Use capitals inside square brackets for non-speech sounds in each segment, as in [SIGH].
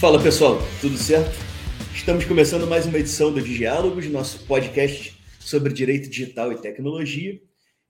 Fala pessoal, tudo certo? Estamos começando mais uma edição do Diálogos, nosso podcast sobre direito digital e tecnologia.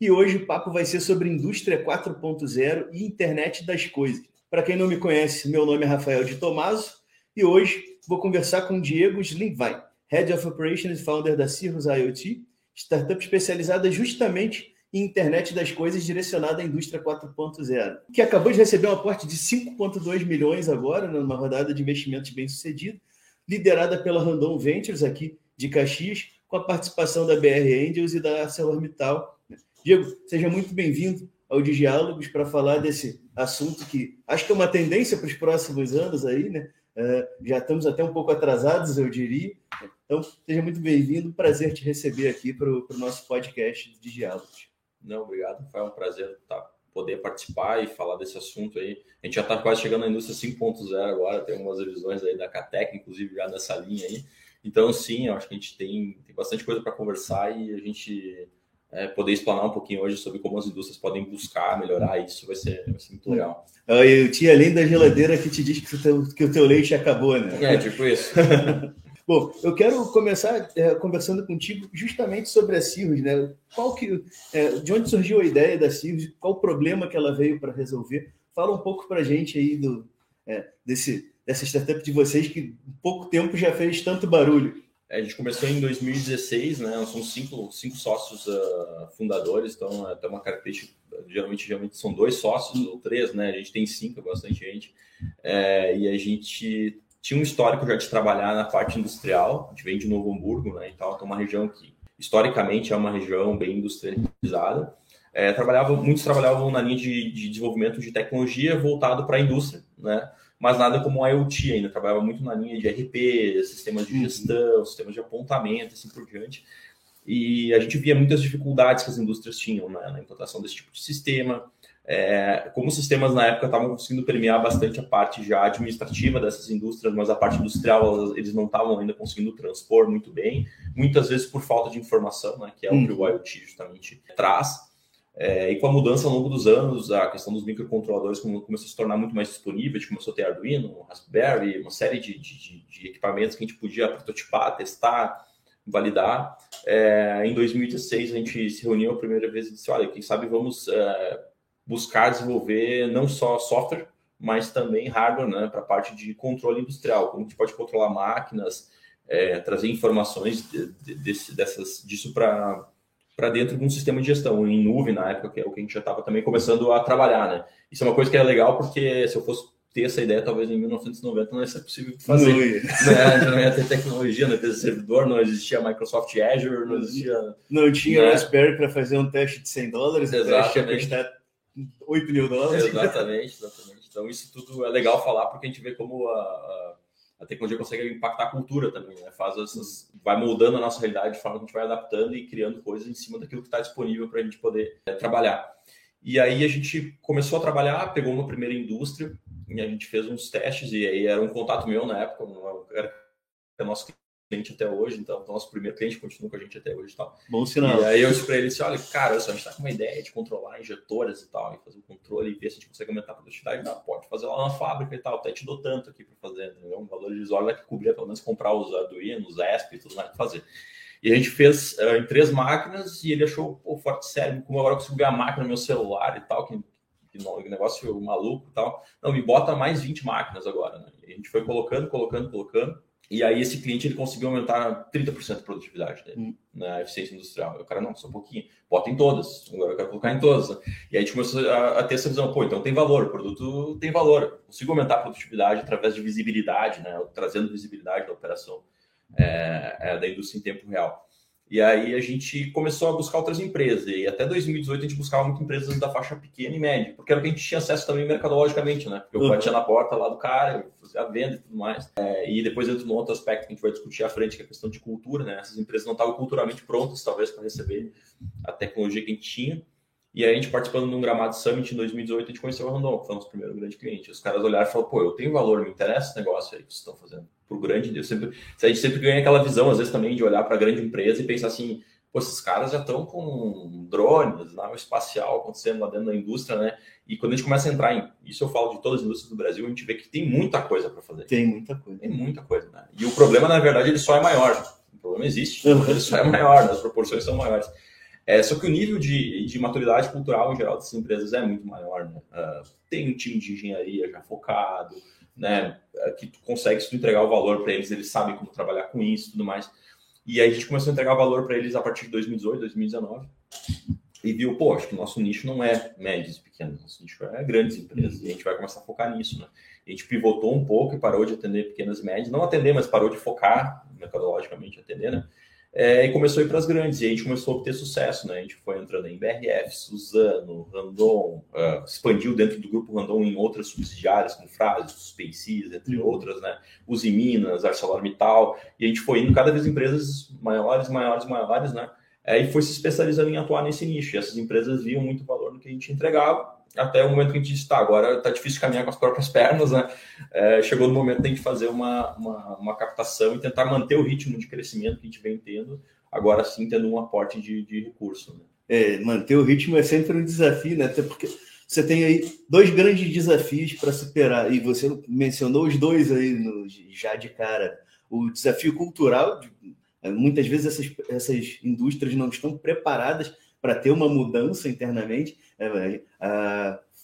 E hoje o papo vai ser sobre indústria 4.0 e internet das coisas. Para quem não me conhece, meu nome é Rafael de Tomaso e hoje vou conversar com Diego Slimwein, Head of Operations e Founder da Cirrus IoT, startup especializada justamente em internet das coisas direcionada à indústria 4.0, que acabou de receber um aporte de 5,2 milhões agora, né, numa rodada de investimentos bem sucedida, liderada pela Randon Ventures aqui de Caxias, com a participação da BR Angels e da ArcelorMittal. Diego, seja muito bem-vindo ao Diálogos para falar desse assunto que acho que é uma tendência para os próximos anos aí, né? Uh, já estamos até um pouco atrasados, eu diria. Então, seja muito bem-vindo. Prazer te receber aqui para o nosso podcast de diálogos. Não, obrigado. Foi um prazer tá, poder participar e falar desse assunto aí. A gente já está quase chegando na indústria 5.0 agora, tem algumas revisões aí da Catec, inclusive, já nessa linha aí. Então, sim, eu acho que a gente tem, tem bastante coisa para conversar e a gente é, poder explanar um pouquinho hoje sobre como as indústrias podem buscar melhorar isso vai ser, vai ser muito legal. Eu tinha além da geladeira que te diz que o teu, que o teu leite acabou, né? É, tipo isso. [LAUGHS] Bom, eu quero começar é, conversando contigo justamente sobre a Cirrus, né? Qual que, é, de onde surgiu a ideia da Cirrus? Qual o problema que ela veio para resolver? Fala um pouco para a gente aí do, é, desse, dessa startup de vocês que em pouco tempo já fez tanto barulho. É, a gente começou em 2016, né? Nós somos cinco, cinco sócios uh, fundadores, então até uma característica. Geralmente, geralmente são dois sócios ou três, né? A gente tem cinco, é bastante gente. É, e a gente tinha um histórico já de trabalhar na parte industrial, a gente vem de Novo Hamburgo, né, então é uma região que historicamente é uma região bem industrializada. É, trabalhava, muitos trabalhavam na linha de, de desenvolvimento de tecnologia voltado para a indústria, né? mas nada como a IoT ainda, trabalhava muito na linha de RP, sistemas de uhum. gestão, sistemas de apontamento, assim por diante. E a gente via muitas dificuldades que as indústrias tinham né, na implantação desse tipo de sistema, é, como os sistemas na época estavam conseguindo permear bastante a parte já administrativa dessas indústrias, mas a parte industrial eles não estavam ainda conseguindo transpor muito bem, muitas vezes por falta de informação, né, que é o que o IoT justamente traz. É, e com a mudança ao longo dos anos, a questão dos microcontroladores começou a se tornar muito mais disponível, a gente começou a ter Arduino, Raspberry, uma série de, de, de equipamentos que a gente podia prototipar, testar, validar. É, em 2016, a gente se reuniu a primeira vez e disse, olha, quem sabe vamos é, buscar desenvolver não só software, mas também hardware, né, para a parte de controle industrial, como a gente pode controlar máquinas, é, trazer informações de, de, desse, dessas, disso para dentro de um sistema de gestão em nuvem na época, que é o que a gente já estava também começando a trabalhar, né? Isso é uma coisa que é legal porque se eu fosse ter essa ideia, talvez em 1990 não ia ser possível fazer. Não ia, [LAUGHS] né? não ia ter tecnologia, não ia ter servidor, não existia Microsoft Azure, não existia. Não tinha né? Raspberry para fazer um teste de 100 dólares, Exatamente. 8 mil dólares. Exatamente, exatamente. Então, isso tudo é legal falar porque a gente vê como a, a, a tecnologia consegue impactar a cultura também, né? Faz essas, vai moldando a nossa realidade de forma que a gente vai adaptando e criando coisas em cima daquilo que está disponível para a gente poder é, trabalhar. E aí a gente começou a trabalhar, pegou uma primeira indústria e a gente fez uns testes e aí era um contato meu na época, um, era nosso cliente até hoje, então o nosso primeiro cliente continua com a gente até hoje e tal. Bom sinal. E aí eu disse para ele assim, olha, cara, a gente tá com uma ideia de controlar injetoras e tal, e fazer o um controle e ver se a gente consegue aumentar a produtividade. Não, pode fazer lá na fábrica e tal, até te dou tanto aqui para fazer, entendeu? Um valor irrisório vai que cobrir pelo menos comprar os Arduino, os ESP e tudo mais para fazer. E a gente fez uh, em três máquinas e ele achou, pô, forte sério, como agora eu consigo ver a máquina no meu celular e tal, que, que negócio maluco e tal. Não, me bota mais 20 máquinas agora, né? E a gente foi colocando, colocando, colocando. E aí esse cliente ele conseguiu aumentar 30% a produtividade dele hum. na eficiência industrial. E o cara, não, só um pouquinho, bota em todas. Agora eu quero colocar em todas. Né? E aí a gente começou a, a, ter essa visão, pô, então tem valor, o produto tem valor. Consigo aumentar a produtividade através de visibilidade, né? Trazendo visibilidade da operação é, é, da indústria em tempo real. E aí a gente começou a buscar outras empresas. E até 2018 a gente buscava muito empresas da faixa pequena e média, porque era o que a gente tinha acesso também mercadologicamente, né? Porque eu uhum. batia na porta lá do cara, fazia a venda e tudo mais. É, e depois entra num outro aspecto que a gente vai discutir à frente, que é a questão de cultura, né? Essas empresas não estavam culturalmente prontas, talvez, para receber a tecnologia que a gente tinha. E aí a gente participando de um Gramado Summit em 2018, a gente conheceu a Randon, que foi o nosso primeiro grande cliente. Os caras olharam e falaram, pô, eu tenho valor, me interessa esse negócio aí que vocês estão fazendo. Pro grande, eu sempre, a gente sempre ganha aquela visão, às vezes também, de olhar para a grande empresa e pensar assim, pô, esses caras já estão com drones, nave espacial acontecendo lá dentro da indústria, né? E quando a gente começa a entrar em, isso eu falo de todas as indústrias do Brasil, a gente vê que tem muita coisa para fazer. Tem muita coisa. Tem muita coisa, né? E o problema, na verdade, ele só é maior. O problema existe, ele só é maior, né? as proporções são maiores. É, só que o nível de, de maturidade cultural em geral dessas empresas é muito maior, né? Uh, tem um time de engenharia já focado, né? Uh, que tu consegue, se tu entregar o valor para eles, eles sabem como trabalhar com isso e tudo mais. E aí a gente começou a entregar valor para eles a partir de 2018, 2019. E viu, pô, acho que o nosso nicho não é médios e pequenos, nosso nicho é grandes empresas. E a gente vai começar a focar nisso, né? A gente pivotou um pouco e parou de atender pequenas e médias. Não atender, mas parou de focar, metodologicamente, atender, né? É, e começou a ir para as grandes, e a gente começou a obter sucesso, né? A gente foi entrando em BRF, Suzano, Randon, uh, expandiu dentro do grupo Randon em outras subsidiárias, como Frase, Suspensis, entre uhum. outras, né? Uzi Minas, ArcelorMittal, e a gente foi indo cada vez empresas maiores, maiores, maiores, né? É, e foi se especializando em atuar nesse nicho, e essas empresas viam muito valor no que a gente entregava, até o momento que a gente disse, tá, agora está difícil caminhar com as próprias pernas, né? É, chegou no momento de a fazer uma, uma, uma, captação e tentar manter o ritmo de crescimento que a gente vem tendo, agora sim tendo um aporte de, de recurso. Né? É, manter o ritmo é sempre um desafio, né? Até porque você tem aí dois grandes desafios para superar, e você mencionou os dois aí no, já de cara. O desafio cultural, de, muitas vezes essas, essas indústrias não estão preparadas para ter uma mudança internamente. É,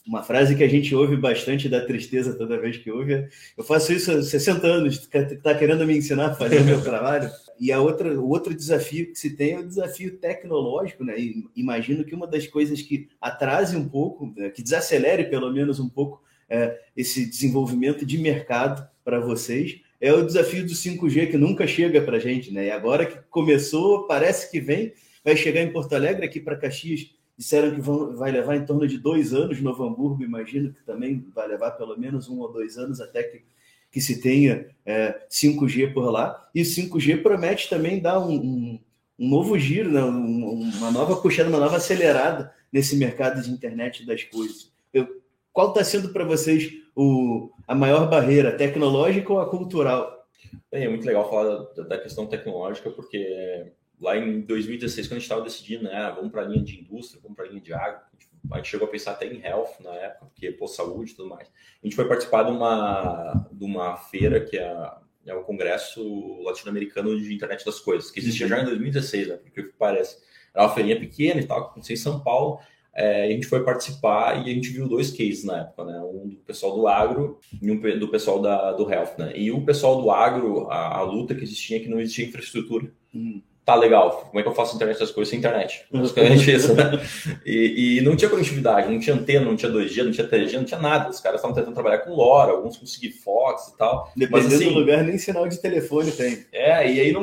uma frase que a gente ouve bastante da tristeza toda vez que ouve é, eu faço isso há 60 anos, está querendo me ensinar a fazer o meu trabalho? [LAUGHS] E a outra, o outro desafio que se tem é o desafio tecnológico, né? E imagino que uma das coisas que atrase um pouco, né, que desacelere pelo menos um pouco é, esse desenvolvimento de mercado para vocês, é o desafio do 5G que nunca chega para a gente, né? E agora que começou, parece que vem, vai chegar em Porto Alegre, aqui para Caxias, disseram que vão, vai levar em torno de dois anos, Novo Hamburgo, imagino que também vai levar pelo menos um ou dois anos até que, que se tenha é, 5G por lá. E 5G promete também dar um, um, um novo giro, né? uma nova puxada, uma nova acelerada nesse mercado de internet das coisas. Eu, qual está sendo para vocês o, a maior barreira, tecnológica ou a cultural? É muito legal falar da, da questão tecnológica, porque lá em 2016, quando a gente estava decidindo, né, vamos para a linha de indústria, vamos para a linha de agro, a gente, chegou a pensar até em health na época, porque pô, saúde e tudo mais. A gente foi participar de uma, de uma feira que é, é o Congresso Latino-Americano de Internet das Coisas, que existia já em 2016, né, porque parece. Era uma feirinha pequena e tal, aconteceu em São Paulo, é, a gente foi participar e a gente viu dois cases na época, né? Um do pessoal do agro e um do pessoal da, do health, né? E o pessoal do agro, a, a luta que existia é que não existia infraestrutura. Hum tá legal, como é que eu faço internet das coisas sem internet? Basicamente [LAUGHS] isso, né? E, e, não tinha conectividade, não tinha antena, não tinha 2G, não tinha 3G, não tinha nada. Os caras estavam tentando trabalhar com LoRa, alguns com Sigfox e tal. Dependendo Mas, assim, do lugar, nem sinal de telefone tem. É, e aí não,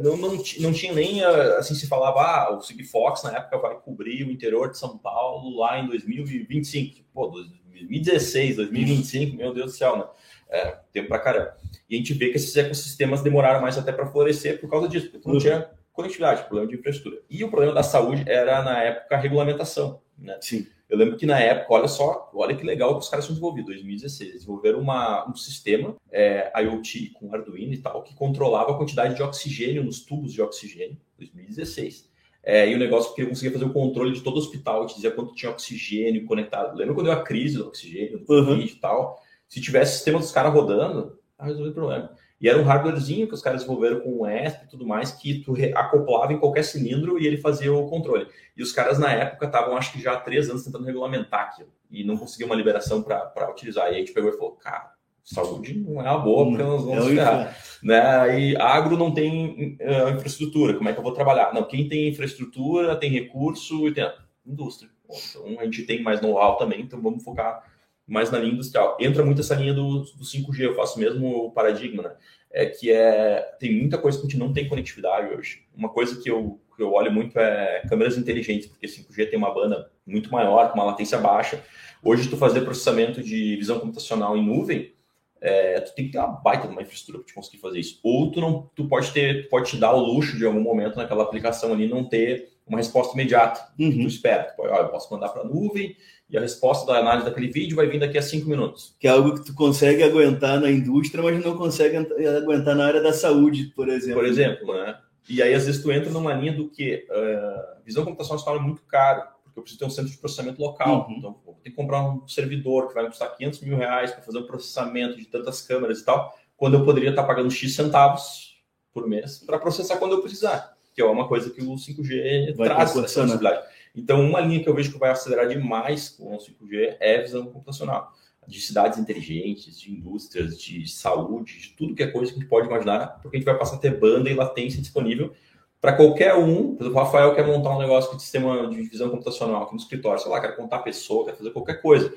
não, não, não tinha nem, assim, se falava, ah, o Sigfox na época vai cobrir o interior de São Paulo lá em 2025. Pô, 2016, 2025, meu Deus do céu, né? É, tempo pra caramba. E a gente vê que esses ecossistemas demoraram mais até para florescer por causa disso, porque não uhum. tinha conectividade, problema de infraestrutura. E o problema da saúde era, na época, a regulamentação. Né? Sim. Eu lembro que na época, olha só, olha que legal que os caras tinham desenvolvido, 2016. Desenvolveram uma, um sistema é, IoT com Arduino e tal, que controlava a quantidade de oxigênio nos tubos de oxigênio, 2016. É, e o negócio que eu conseguia fazer o controle de todo o hospital, te dizia quanto tinha oxigênio conectado. Lembra quando deu a crise do oxigênio, do uhum. e tal? Se tivesse o sistema dos caras rodando, resolvido o problema. E era um hardwarezinho que os caras desenvolveram com o ESP e tudo mais, que tu acoplava em qualquer cilindro e ele fazia o controle. E os caras, na época, estavam, acho que já há três anos, tentando regulamentar aquilo. E não conseguiam uma liberação para utilizar. E aí a gente pegou e falou, cara, saúde não é uma boa, porque nós vamos é ferrar. Né? E agro não tem uh, infraestrutura, como é que eu vou trabalhar? Não, quem tem infraestrutura, tem recurso e tem indústria. Bom, então a gente tem mais know-how também, então vamos focar mais na linha industrial. Entra muito essa linha do, do 5G, eu faço mesmo o paradigma, né? É que é, tem muita coisa que a gente não tem conectividade hoje. Uma coisa que eu, que eu olho muito é câmeras inteligentes, porque 5G tem uma banda muito maior, com uma latência baixa. Hoje, tu fazer processamento de visão computacional em nuvem, é, tu tem que ter uma baita de uma infraestrutura para te conseguir fazer isso. Ou tu não, tu pode ter, pode te dar o luxo de algum momento naquela aplicação ali não ter uma resposta imediata. Uhum. Tu espera, tu pode, ó, eu posso mandar para a nuvem e a resposta da análise daquele vídeo vai vir daqui a cinco minutos. Que é algo que tu consegue aguentar na indústria, mas não consegue aguentar na área da saúde, por exemplo. Por exemplo, né? E aí, às vezes, tu entra numa linha do que uh, visão computacional se torna muito caro, porque eu preciso ter um centro de processamento local. Uhum. Então, vou ter que comprar um servidor que vai me custar 500 mil reais para fazer um processamento de tantas câmeras e tal, quando eu poderia estar pagando X centavos por mês para processar quando eu precisar, que é uma coisa que o 5G vai traz essa possibilidade. Então, uma linha que eu vejo que vai acelerar demais com o 5G é a visão computacional de cidades inteligentes, de indústrias, de saúde, de tudo que é coisa que a gente pode imaginar, porque a gente vai passar a ter banda e latência disponível para qualquer um. Por exemplo, o Rafael quer montar um negócio de sistema de visão computacional aqui no escritório, sei lá, quer contar pessoa, quer fazer qualquer coisa.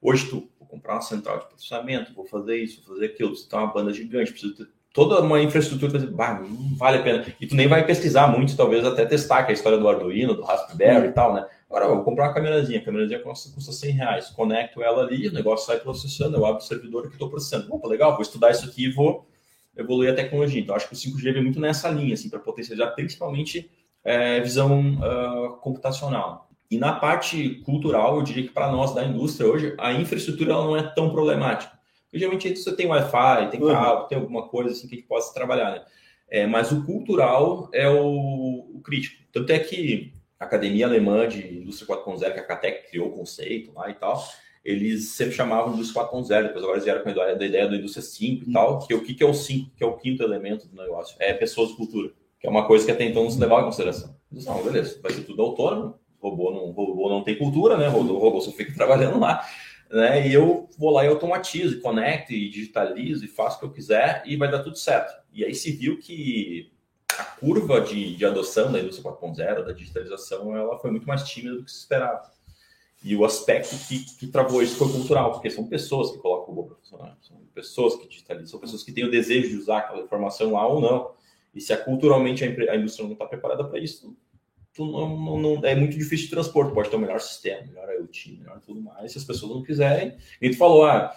Hoje tu vou comprar uma central de processamento, vou fazer isso, vou fazer aquilo, você tem uma banda gigante, precisa ter toda uma infraestrutura não vale a pena. E tu nem vai pesquisar muito, talvez até testar, que é a história do Arduino, do Raspberry e tal, né? Agora, eu vou comprar uma câmerazinha, a câmerazinha custa, custa 100 reais, conecto ela ali, o negócio sai processando, eu abro o servidor que estou processando. Opa, legal, vou estudar isso aqui e vou evoluir a tecnologia. Então, acho que o 5G vem muito nessa linha, assim, para potencializar principalmente é, visão uh, computacional. E na parte cultural, eu diria que para nós da indústria hoje, a infraestrutura não é tão problemática. Geralmente você tem Wi-Fi, tem cabo, uhum. tem alguma coisa assim que a gente possa trabalhar, né? É, mas o cultural é o, o crítico. Tanto é que a Academia Alemã de Indústria 4.0, que a Catec criou o conceito lá e tal, eles sempre chamavam do 4.0, depois agora vieram com a ideia, da Indústria 5 e tal, que o que, é o 5, que é o quinto elemento do negócio? É pessoas e cultura, que é uma coisa que até então não se levava em consideração. Eles não, beleza, vai ser tudo autônomo, robô não, robô não tem cultura, né? O robô só fica [LAUGHS] trabalhando lá. Né? E eu vou lá e automatizo, conecto, e digitalizo, e faço o que eu quiser, e vai dar tudo certo. E aí se viu que a curva de, de adoção da indústria 4.0, da digitalização, ela foi muito mais tímida do que se esperava. E o aspecto que, que travou isso foi cultural, porque são pessoas que colocam o robô profissional, são pessoas que digitalizam, são pessoas que têm o desejo de usar aquela informação lá ou não. E se a, culturalmente a, a indústria não está preparada para isso, não, não, não, é muito difícil de transporte. Pode ter o um melhor sistema, melhor IoT, melhor tudo mais. Se as pessoas não quiserem, e tu falou, ah,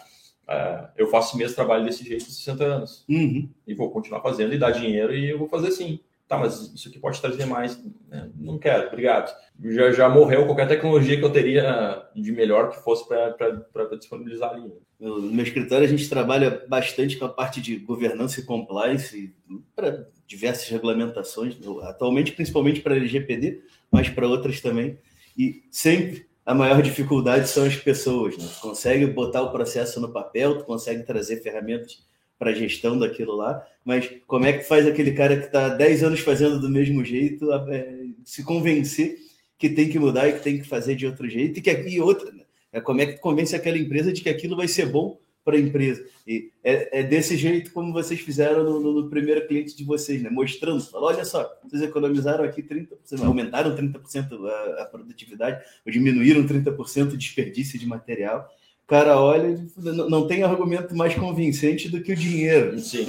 Uh, eu faço mesmo trabalho desse jeito há 60 anos. Uhum. E vou continuar fazendo e dar dinheiro e eu vou fazer sim. Tá, mas isso aqui pode trazer mais. Né? Não quero, obrigado. Já, já morreu qualquer tecnologia que eu teria de melhor que fosse para disponibilizar ali. No meu escritório, a gente trabalha bastante com a parte de governança e compliance para diversas regulamentações, atualmente, principalmente para LGPD, mas para outras também. E sempre a maior dificuldade são as pessoas. Né? Consegue botar o processo no papel, tu consegue trazer ferramentas para gestão daquilo lá, mas como é que faz aquele cara que está 10 anos fazendo do mesmo jeito é, se convencer que tem que mudar e que tem que fazer de outro jeito e que aqui outra, né? é como é que convence aquela empresa de que aquilo vai ser bom para a empresa. E é, é, desse jeito como vocês fizeram no, no, no, primeiro cliente de vocês, né? mostrando, falando, olha só, vocês economizaram aqui 30%, aumentaram 30% a, a produtividade, ou diminuíram 30% o desperdício de material. O cara olha, não tem argumento mais convincente do que o dinheiro. Sim.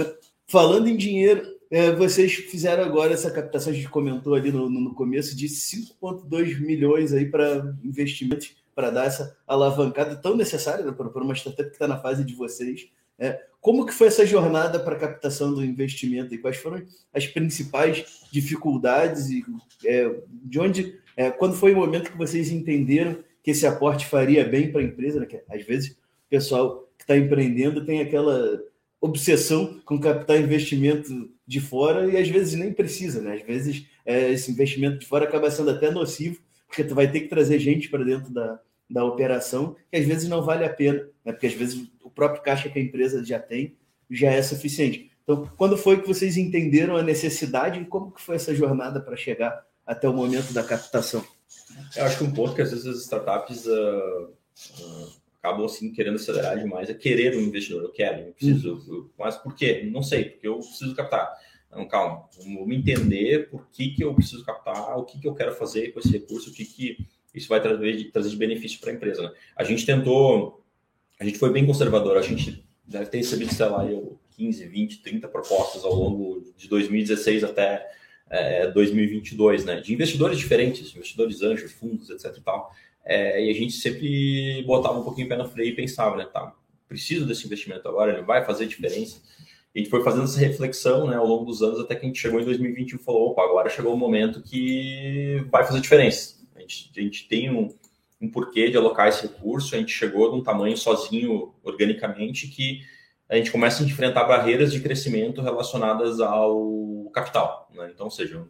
Falando em dinheiro, é, vocês fizeram agora essa captação, a gente comentou ali no, no começo, de 5,2 milhões aí para investimentos para dar essa alavancada tão necessária né, para uma startup que está na fase de vocês. É, como que foi essa jornada para a captação do investimento e quais foram as principais dificuldades e é, de onde, é, quando foi o momento que vocês entenderam que esse aporte faria bem para a empresa? Né? Que, às vezes o pessoal que está empreendendo tem aquela obsessão com captar investimento de fora e às vezes nem precisa, né? Às vezes é, esse investimento de fora acaba sendo até nocivo porque tu vai ter que trazer gente para dentro da, da operação, que às vezes não vale a pena, né? porque às vezes o próprio caixa que a empresa já tem já é suficiente. Então, quando foi que vocês entenderam a necessidade e como que foi essa jornada para chegar até o momento da captação? Eu acho que um ponto que às vezes as startups uh, uh, acabam assim querendo acelerar demais é querer um investidor. Eu quero, eu preciso. Uhum. Eu, mas por quê? Não sei, porque eu preciso captar. Então, calma, vamos entender por que, que eu preciso captar, o que, que eu quero fazer com esse recurso, o que, que isso vai trazer, trazer de benefício para a empresa. Né? A gente tentou, a gente foi bem conservador, a gente deve ter recebido, sei lá, 15, 20, 30 propostas ao longo de 2016 até é, 2022, né? De investidores diferentes, investidores anjos, fundos, etc e tal. É, e a gente sempre botava um pouquinho o pé na freio e pensava, né? Tá, preciso desse investimento agora, ele vai fazer diferença a gente foi fazendo essa reflexão né, ao longo dos anos até que a gente chegou em 2021 e falou, opa, agora chegou o momento que vai fazer diferença. A gente, a gente tem um, um porquê de alocar esse recurso, a gente chegou num tamanho sozinho, organicamente, que a gente começa a enfrentar barreiras de crescimento relacionadas ao capital. Né? Então, ou seja,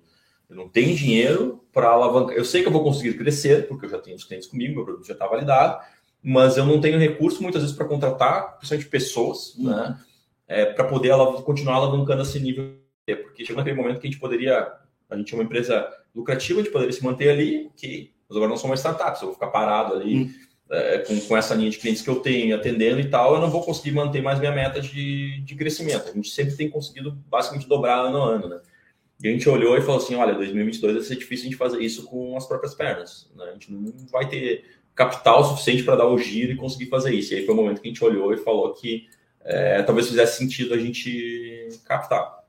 eu não tenho dinheiro para alavancar. Eu sei que eu vou conseguir crescer, porque eu já tenho os clientes comigo, meu produto já está validado, mas eu não tenho recurso muitas vezes para contratar, principalmente pessoas, uhum. né? É, para poder ela continuar alavancando esse nível. Porque chegou naquele momento que a gente poderia. A gente é uma empresa lucrativa, a gente poderia se manter ali, ok. Mas agora não sou uma startup, se eu vou ficar parado ali. Uhum é, com, com, essa linha de clientes que eu tenho, atendendo e tal, eu não vou conseguir manter mais minha meta de, de crescimento. A gente sempre tem conseguido basicamente dobrar ano a ano, né? E a gente olhou e falou assim, olha, 2022 vai ser difícil a gente fazer isso com as próprias pernas, né? A gente não vai ter capital suficiente para dar o giro e conseguir fazer isso. E aí foi o momento que a gente olhou e falou que é, talvez fizesse sentido a gente captar.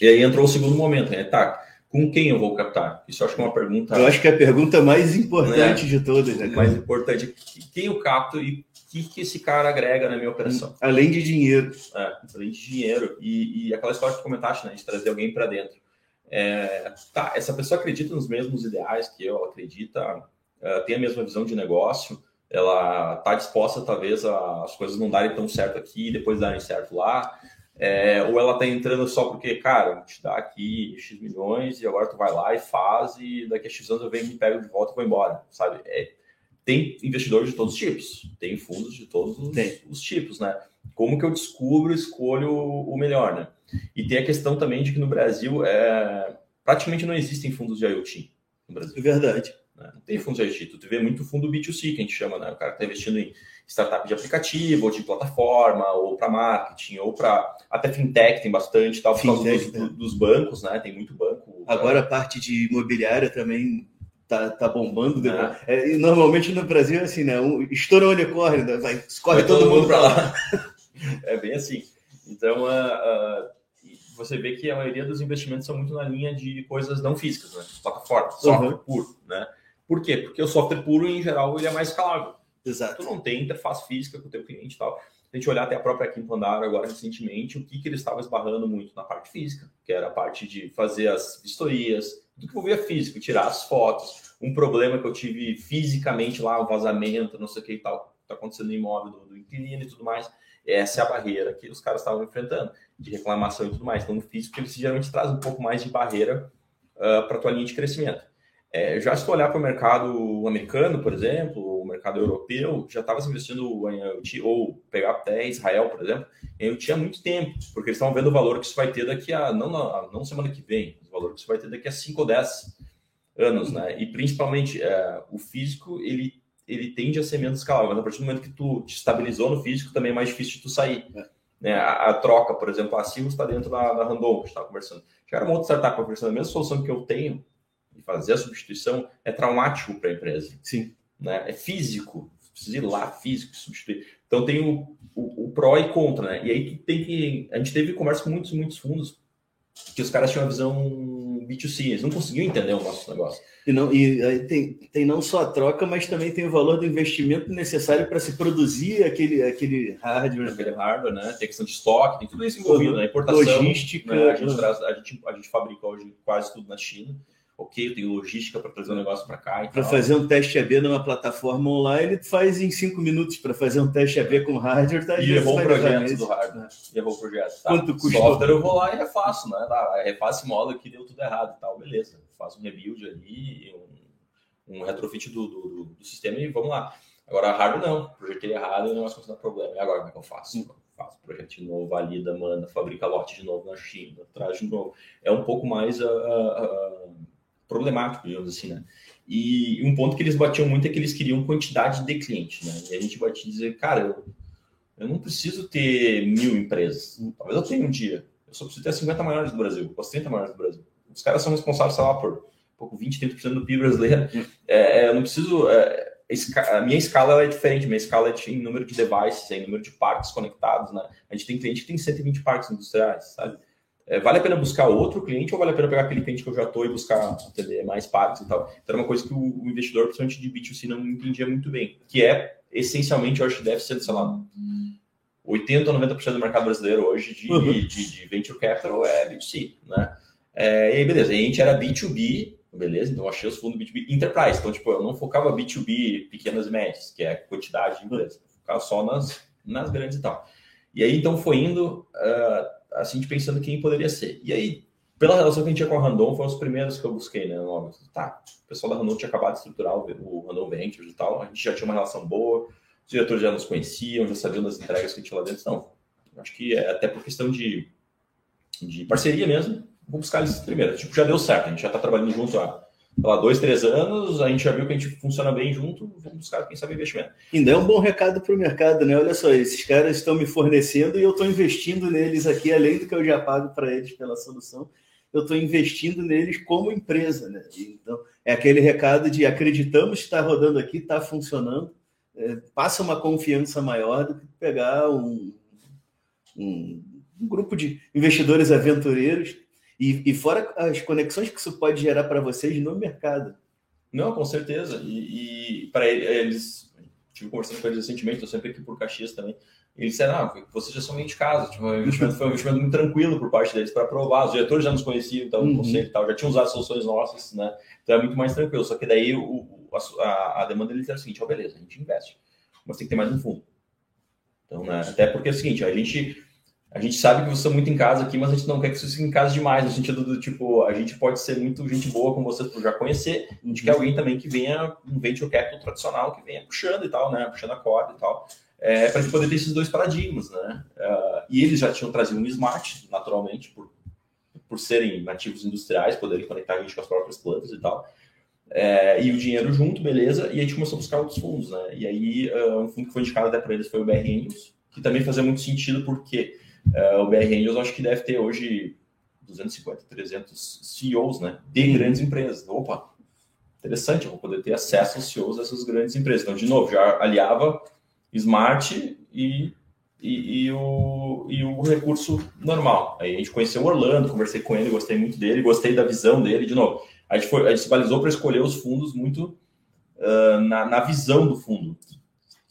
E aí entrou o segundo momento, né? Tá, com quem eu vou captar? Isso eu acho que é uma pergunta. Eu acho que é a pergunta mais importante né? de todas, né? Mais importante, quem eu capto e o que, que esse cara agrega na minha operação? Além de dinheiro. É, além de dinheiro. E, e aquela história que comentaste, né? De trazer alguém para dentro. É, tá, essa pessoa acredita nos mesmos ideais que eu, ela acredita, ela tem a mesma visão de negócio, ela está disposta, talvez, a, as coisas não darem tão certo aqui e depois darem certo lá. É, ou ela está entrando só porque, cara, vou te dar aqui X milhões e agora tu vai lá e faz e daqui a X anos eu venho, me pego de volta e vou embora, sabe? É, tem investidores de todos os tipos, tem fundos de todos os, os, tipos, né? Como que eu descubro, escolho o melhor, né? E tem a questão também de que no Brasil é, praticamente não existem fundos de IoT no Brasil. É verdade. Né? Não tem fundos de IoT, tu vê muito fundo B2C que a gente chama, né? O cara está investindo em startup de aplicativo, ou de plataforma, ou para marketing, ou para até fintech tem bastante, tal, por fintech, causa dos, né? dos, bancos, né? Tem muito banco. Agora a parte de imobiliária também tá, tá bombando. É. É, normalmente no Brasil é assim, né? Um, estoura o unicórnio, né? vai, corre todo, todo mundo para lá. [LAUGHS] é bem assim. Então, uh, uh, você vê que a maioria dos investimentos são muito na linha de coisas não físicas, né? Plataforma, software uhum. puro, né? Por quê? Porque o software puro, em geral, ele é mais escalável. Exato. Tu não tem interface física com o teu cliente e tal. A gente olhar até a própria Quinto Andar agora recentemente, o que, que eles estavam esbarrando muito na parte física, que era a parte de fazer as vistorias, do que envolvia físico, tirar as fotos. Um problema que eu tive fisicamente lá, um vazamento, não sei o que e tal, está acontecendo no imóvel do, do inquilino e tudo mais. Essa é a barreira que os caras estavam enfrentando, de reclamação e tudo mais. Então, no físico, eles geralmente trazem um pouco mais de barreira uh, para a tua linha de crescimento. É, já se tu olhar para o mercado americano, por exemplo, o mercado europeu, já estava se investindo em IoT, ou pegar até Israel, por exemplo, em IoT há muito tempo, porque eles estão vendo o valor que isso vai ter daqui a, não, na, não semana que vem, o valor que isso vai ter daqui a 5 ou 10 anos, né? E principalmente, é, o físico, ele, ele tende a ser menos escalável, mas a partir do momento que tu te estabilizou no físico, também é mais difícil de tu sair. É. Né? A, a, troca, por exemplo, a Silvio está dentro da, da Randon, que a gente estava conversando. Chegaram uma outra startup conversando, a mesma solução que eu tenho, de fazer a substituição é traumático para a empresa. Sim. Né? É físico, precisa ir lá físico substituir. Então tem o, o, o pró e contra, né? E aí tem que. A gente teve conversa com muitos, muitos fundos que os caras tinham uma visão B2C, eles não conseguiam entender o nosso negócio. E, não, e tem, tem não só a troca, mas também tem o valor do investimento necessário para se produzir aquele, aquele hardware. Aquele hardware, né? Tem questão de estoque, tem tudo isso envolvido, né? Importação. Logística. Né? A, gente traz, a, gente, a gente fabrica hoje quase tudo na China ok, eu tenho logística para trazer o um negócio para cá. Para fazer um teste AB numa plataforma online, ele faz em cinco minutos. Para fazer um teste AB com hardware, tá E levou o projeto do hardware. E levou o projeto. Tá. Quanto custa? Software eu vou lá e refaço, né? Tá, refaço modo que deu tudo errado e tal, beleza. Faço um rebuild ali, um, um retrofit do, do, do, sistema e vamos lá. Agora, hardware não. Projetei errado e o negócio começa a dar problema. E agora, como é que eu faço? Hum. Faço projeto de novo, valida, manda, fabrica lote de novo na China, traz de novo. É um pouco mais. Uh, uh, uh, problemático, digamos assim, né? E um ponto que eles batiam muito é que eles queriam quantidade de clientes, né? E a gente batia dizer, cara, eu, eu não preciso ter mil empresas. Talvez eu tenha um dia. Eu só preciso ter 50 maiores do Brasil, ou 30 maiores do Brasil. Os caras são responsáveis, sei lá, por pouco 20, 30% do PIB brasileiro. É, é, eu não preciso. É, a minha escala é diferente, minha escala é em número de devices, é em número de parques conectados, né? A gente tem cliente que tem 120 parques industriais, sabe? É, vale a pena buscar outro cliente ou vale a pena pegar aquele cliente que eu já estou e buscar atender mais partes e tal? Então, era uma coisa que o, o investidor, principalmente de B2C, não entendia muito bem, que é, essencialmente, eu acho que deve ser, sei lá, 80 ou 90% do mercado brasileiro hoje de, uhum. de, de, venture capital é B2C, né? É, e aí, beleza, a gente era B2B, beleza, então achei os fundos B2B Enterprise, então, tipo, eu não focava B2B pequenas e médias, que é a quantidade de empresas, focava só nas, nas grandes e tal. E aí, então, foi indo, uh, assim, pensando quem poderia ser. E aí, pela relação que a gente tinha com a Randon, foram os primeiros que eu busquei, né? Tá, o pessoal da Randon tinha acabado de estruturar o, Randon Ventures e tal, a gente já tinha uma relação boa, os diretores já nos conheciam, já sabiam das entregas que tinha lá dentro. Não, acho que é até por questão de, de parceria mesmo, vou buscar eles primeiro. Tipo, já deu certo, a gente já está trabalhando junto há lá, dois, três anos, a gente já viu que a gente funciona bem junto, vamos buscar quem sabe investimento. Ainda é um bom recado para o mercado, né? Olha só, esses caras estão me fornecendo e eu estou investindo neles aqui, além do que eu já pago para eles pela solução, eu estou investindo neles como empresa, né? Então, é aquele recado de acreditamos que está rodando aqui, está funcionando, é, passa uma confiança maior do que pegar um, um, um grupo de investidores aventureiros e, e fora as conexões que isso pode gerar para vocês no mercado. Não, com certeza. E, e para eles, tive conversando com eles recentemente, estou sempre aqui por Caxias também. Eles disseram, ah, vocês já são meio de casa. Tipo, o investimento foi um investimento muito tranquilo por parte deles para provar. Os diretores já nos conheciam, então, uhum. conselho e tal, já tinham usado soluções nossas, né? Então é muito mais tranquilo. Só que daí o, a, a demanda deles era o seguinte: ó, oh, beleza, a gente investe, mas tem que ter mais um fundo. Então, né? Até porque é o seguinte, a gente a gente sabe que vocês estão muito em casa aqui, mas a gente não quer que vocês fiquem em casa demais, no sentido do tipo, a gente pode ser muito gente boa com vocês por já conhecer, a gente quer alguém também que venha, um venture capital tradicional, que venha puxando e tal, né, puxando a corda e tal, é, para a gente poder ter esses dois paradigmas, né, uh, e eles já tinham trazido um smart, naturalmente, por, por serem nativos industriais, poderem conectar a gente com as próprias plantas e tal, é, e o dinheiro junto, beleza, e a gente começou a buscar outros fundos, né, e aí uh, um fundo que foi indicado até para eles foi o BR Angels, que também fazia muito sentido porque Uh, o BR Angels acho que deve ter hoje 250, 300 CEOs né, de grandes empresas. Opa, interessante, eu vou poder ter acesso aos CEOs dessas grandes empresas. Então, de novo, já aliava Smart e, e, e, o, e o recurso normal. Aí a gente conheceu o Orlando, conversei com ele, gostei muito dele, gostei da visão dele. De novo, a gente, foi, a gente se balizou para escolher os fundos muito uh, na, na visão do fundo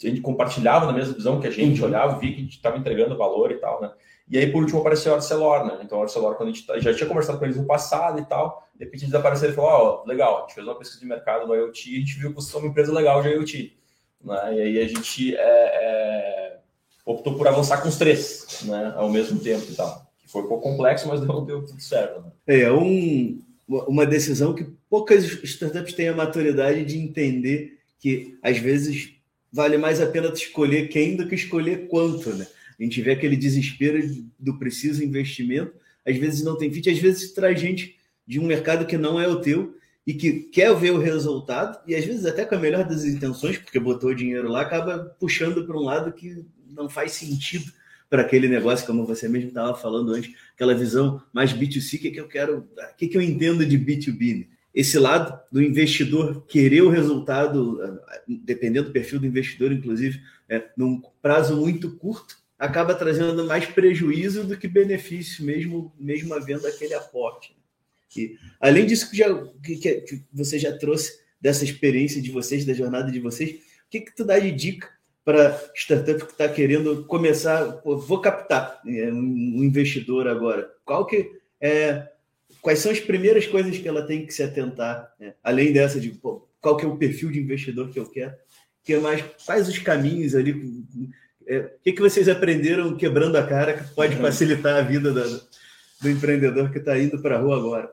a gente compartilhava na mesma visão que a gente, uhum. olhava, via que a gente estava entregando valor e tal, né? E aí, por último, apareceu a Arcelor, né? Então, a Arcelor, quando a gente tá, já tinha conversado com eles no passado e tal, de repente eles apareceram e falaram, ó, oh, legal, a gente fez uma pesquisa de mercado no IoT e a gente viu que vocês são uma empresa legal de IoT. Né? E aí a gente é, é, optou por avançar com os três, né? Ao mesmo tempo e tal. Que foi um pouco complexo, mas deu, deu tudo certo, né? É, um, uma decisão que poucas startups têm a maturidade de entender que, às vezes, vale mais a pena escolher quem do que escolher quanto, né? A gente vê aquele desespero do preciso investimento, às vezes não tem fit, às vezes traz gente de um mercado que não é o teu e que quer ver o resultado, e às vezes até com a melhor das intenções, porque botou o dinheiro lá, acaba puxando para um lado que não faz sentido para aquele negócio, como você mesmo estava falando antes, aquela visão mais B2C, o que, que eu quero, o que, que eu entendo de B2B. Né? Esse lado do investidor querer o resultado, dependendo do perfil do investidor, inclusive, é, num prazo muito curto, acaba trazendo mais prejuízo do que benefício, mesmo, mesmo havendo aquele aporte. E, além disso que, já, que, que, você já trouxe dessa experiência de vocês, da jornada de vocês, o que, que tu dá de dica para startup que está querendo começar, pô, vou captar é, um investidor agora? Qual que é quais são as primeiras coisas que ela tem que se atentar, né? além dessa de pô, qual que é o perfil de investidor que eu quero, que é mais quais os caminhos ali, é, o que, que vocês aprenderam quebrando a cara que pode uhum. facilitar a vida do, do empreendedor que está indo para a rua agora?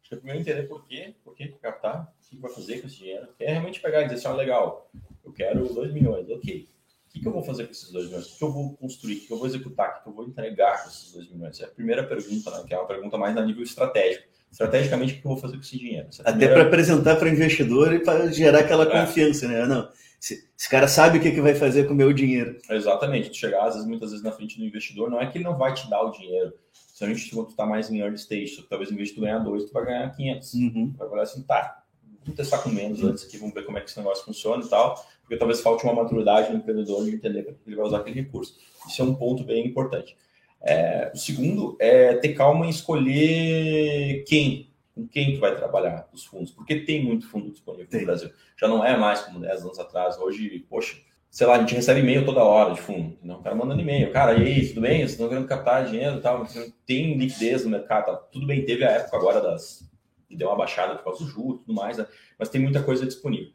Acho que é primeiro entender por quê, por que captar, o que vai fazer com esse dinheiro, é realmente pegar e dizer assim, ah, legal, eu quero 2 milhões, ok, o que, eu vou fazer com esses 2 milhões? O que eu vou construir? O que eu vou executar? O que eu vou entregar com esses 2 milhões? Essa é a primeira pergunta, né? que é uma pergunta mais a nível estratégico. Estrategicamente, o que eu vou fazer com esse dinheiro? É Até para apresentar para o investidor e para gerar aquela é. confiança, né? Não, esse, esse, cara sabe o que, que vai fazer com o meu dinheiro. Exatamente. Tu chegar, às vezes, muitas vezes, na frente do investidor, não é que ele não vai te dar o dinheiro. Se a gente está mais em early stage, talvez em vez de tu ganhar dois, tu vai ganhar 500. Uhum. Vai falar assim, tá, vamos testar com menos antes aqui, vamos ver como é que esse negócio funciona e tal porque talvez falte uma maturidade no empreendedor de entender para que ele vai usar aquele recurso. Isso é um ponto bem importante. É, o segundo é ter calma em escolher quem, com quem tu vai trabalhar os fundos, porque tem muito fundo disponível tem. no Brasil. Já não é mais como 10 anos atrás. Hoje, poxa, sei lá, a gente recebe e-mail toda hora de fundo. Não, o cara mandando e-mail. Cara, e aí, tudo bem? Vocês estão querendo captar dinheiro e tal? Tem liquidez no mercado. Tá? Tudo bem, teve a época agora das. que deu uma baixada por causa do juros e tudo mais, né? mas tem muita coisa disponível.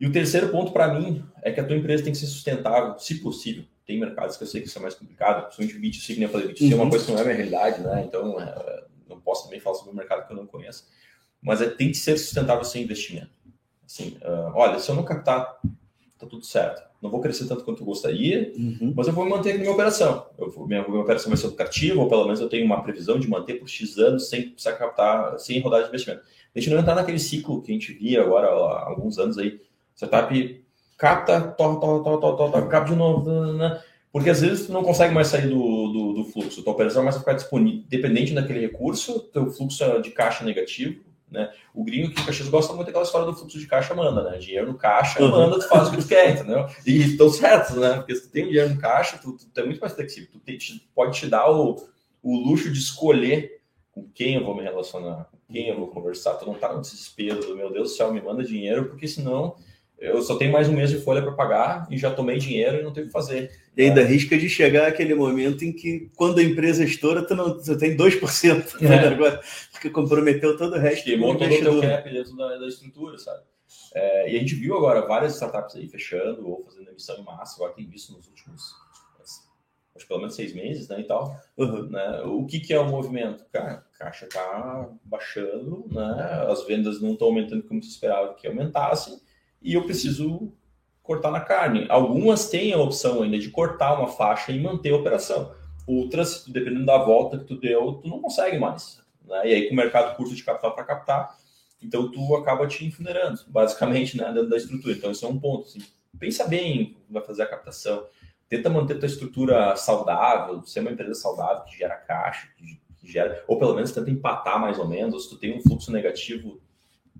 E o terceiro ponto para mim é que a tua empresa tem que ser sustentável, se possível. tem mercados que eu sei que isso é mais complicado, principalmente B2C, que nem eu falei, B2C uhum. é uma uhum. coisa que não é minha realidade, né? Então, é, não posso também falar sobre um mercado que eu não conheço. Mas é, tem que ser sustentável sem investimento. Assim, uh, olha, se eu não captar, tá tudo certo. Não vou crescer tanto quanto eu gostaria, uhum. mas eu vou manter a minha operação. Eu vou, minha, minha operação vai ser lucrativa, ou pelo menos eu tenho uma previsão de manter por X anos sem precisar captar, sem rodar de investimento. A gente não entrar naquele ciclo que a gente via agora há alguns anos aí. Startup capta, torra, torra, torra, torra, torra, capta de novo, né, né, né? Porque às vezes tu não consegue mais sair do, do, do fluxo. Tua operação vai ficar disponível. Dependente daquele recurso, teu fluxo é de caixa negativo. Né? O gringo aqui em Caxias gosta muito daquela história do fluxo de caixa, manda, né? Dinheiro no caixa, uhum. manda, tu faz o que tu quer, entendeu? E estão certos, né? Porque se tu tem dinheiro no caixa, tu, tu é muito mais flexível. Tu te, pode te dar o, o luxo de escolher com quem eu vou me relacionar, com quem eu vou conversar. Tu não tá no desespero do meu Deus do céu, me manda dinheiro, porque senão eu só tenho mais um mês de folha para pagar e já tomei dinheiro e não tenho o que fazer. E ainda é. risca de chegar aquele momento em que, quando a empresa estoura, tu, não, tu tem 2% é. agora, porque comprometeu todo o resto. Queimou todo o teu cap dentro da, da estrutura, sabe? É, e a gente viu agora várias startups aí fechando ou fazendo emissão em massa, agora tem visto nos últimos, acho pelo menos seis meses, né, e tal. Uhum. Né? O que, que é o movimento? Cara, a caixa tá baixando, né? As vendas não estão aumentando como se esperava que aumentassem e eu preciso cortar na carne. Algumas têm a opção ainda de cortar uma faixa e manter a operação. Outras, dependendo da volta que tu deu, tu não consegue mais. Né? E aí, com o mercado curto de capital para captar, então tu acaba te infunerando, basicamente, né, dentro da estrutura. Então, isso é um ponto. Assim. Pensa bem vai fazer a captação. Tenta manter tua estrutura saudável, ser uma empresa saudável que gera caixa, que, gera, ou pelo menos tenta empatar mais ou menos. Se tu tem um fluxo negativo,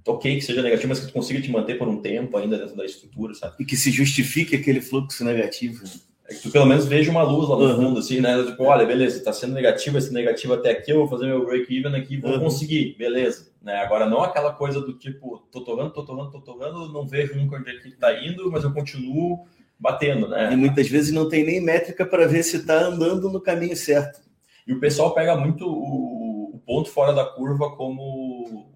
ok que seja negativo, mas que tu consiga te manter por um tempo ainda dentro da estrutura, sabe? E que se justifique aquele fluxo negativo. É que tu pelo menos veja uma luz lá no uhum. fundo, assim, né? Tipo, olha, beleza, tá sendo negativo, esse negativo até aqui, eu vou fazer meu break-even aqui, vou uhum. conseguir, beleza. Né? Agora, não aquela coisa do tipo, tô torrando, tô torrando, tô torrando, não vejo nunca onde é que tá indo, mas eu continuo batendo, né? E muitas vezes não tem nem métrica para ver se tá andando no caminho certo. E o pessoal pega muito o, o ponto fora da curva como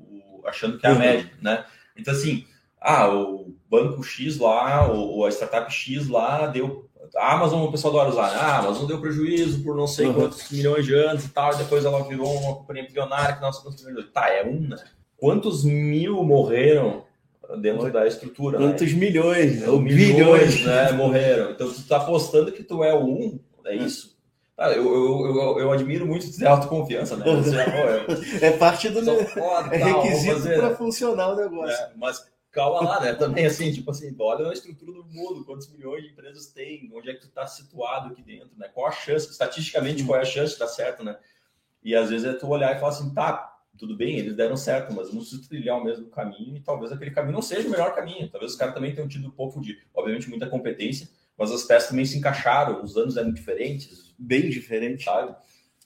achando que é a uhum. média, né? Então, assim, ah, o banco X lá, ou a startup X lá deu. A Amazon, o pessoal adora usar, né? ah, a Amazon deu prejuízo por não sei uhum. quantos milhões de anos e tal, e depois ela virou uma companhia bilionária que quantos milhões. Tá, é um, né? Quantos mil morreram dentro da estrutura? Quantos né? milhões, né? Ou bilhões, né? Morreram. Então, tu tá apostando que tu é o um, é isso? Ah, eu, eu, eu, eu, admiro muito ter autoconfiança, né? Você, é, [LAUGHS] é parte do foda, é requisito para né? funcionar o negócio. É, mas calma lá, né? Também assim, tipo assim, olha a estrutura do mundo, quantos milhões de empresas tem, onde é que tu está situado aqui dentro, né? Qual a chance, estatisticamente, qual é a chance de dar certo, né? E às vezes é tu olhar e falar assim, tá, tudo bem, eles deram certo, mas não preciso trilhar o mesmo caminho e talvez aquele caminho não seja o melhor caminho. Talvez os caras também tenham tido um pouco de, obviamente, muita competência, mas as peças também se encaixaram, os anos eram diferentes. Bem diferentes. Sabe?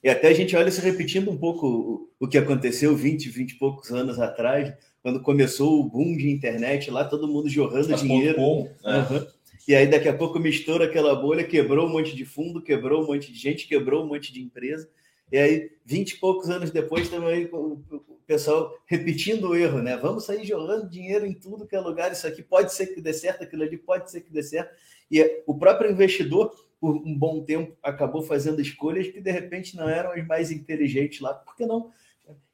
E até a gente olha se repetindo um pouco o, o que aconteceu 20, 20 e poucos anos atrás, quando começou o boom de internet, lá todo mundo jorrando mas dinheiro. Bom, né? uhum. E aí daqui a pouco mistura aquela bolha, quebrou um monte de fundo, quebrou um monte de gente, quebrou um monte de empresa. E aí, 20 e poucos anos depois, também o pessoal repetindo o erro, né? Vamos sair jogando dinheiro em tudo que é lugar, isso aqui pode ser que dê certo, aquilo ali pode ser que dê certo. E o próprio investidor, por um bom tempo, acabou fazendo escolhas que de repente não eram as mais inteligentes lá, porque não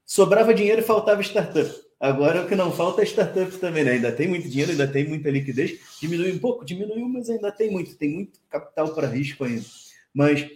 sobrava dinheiro e faltava startup. Agora o que não falta é startup também, né? Ainda tem muito dinheiro, ainda tem muita liquidez. Diminuiu um pouco, diminuiu, mas ainda tem muito, tem muito capital para risco ainda. Mas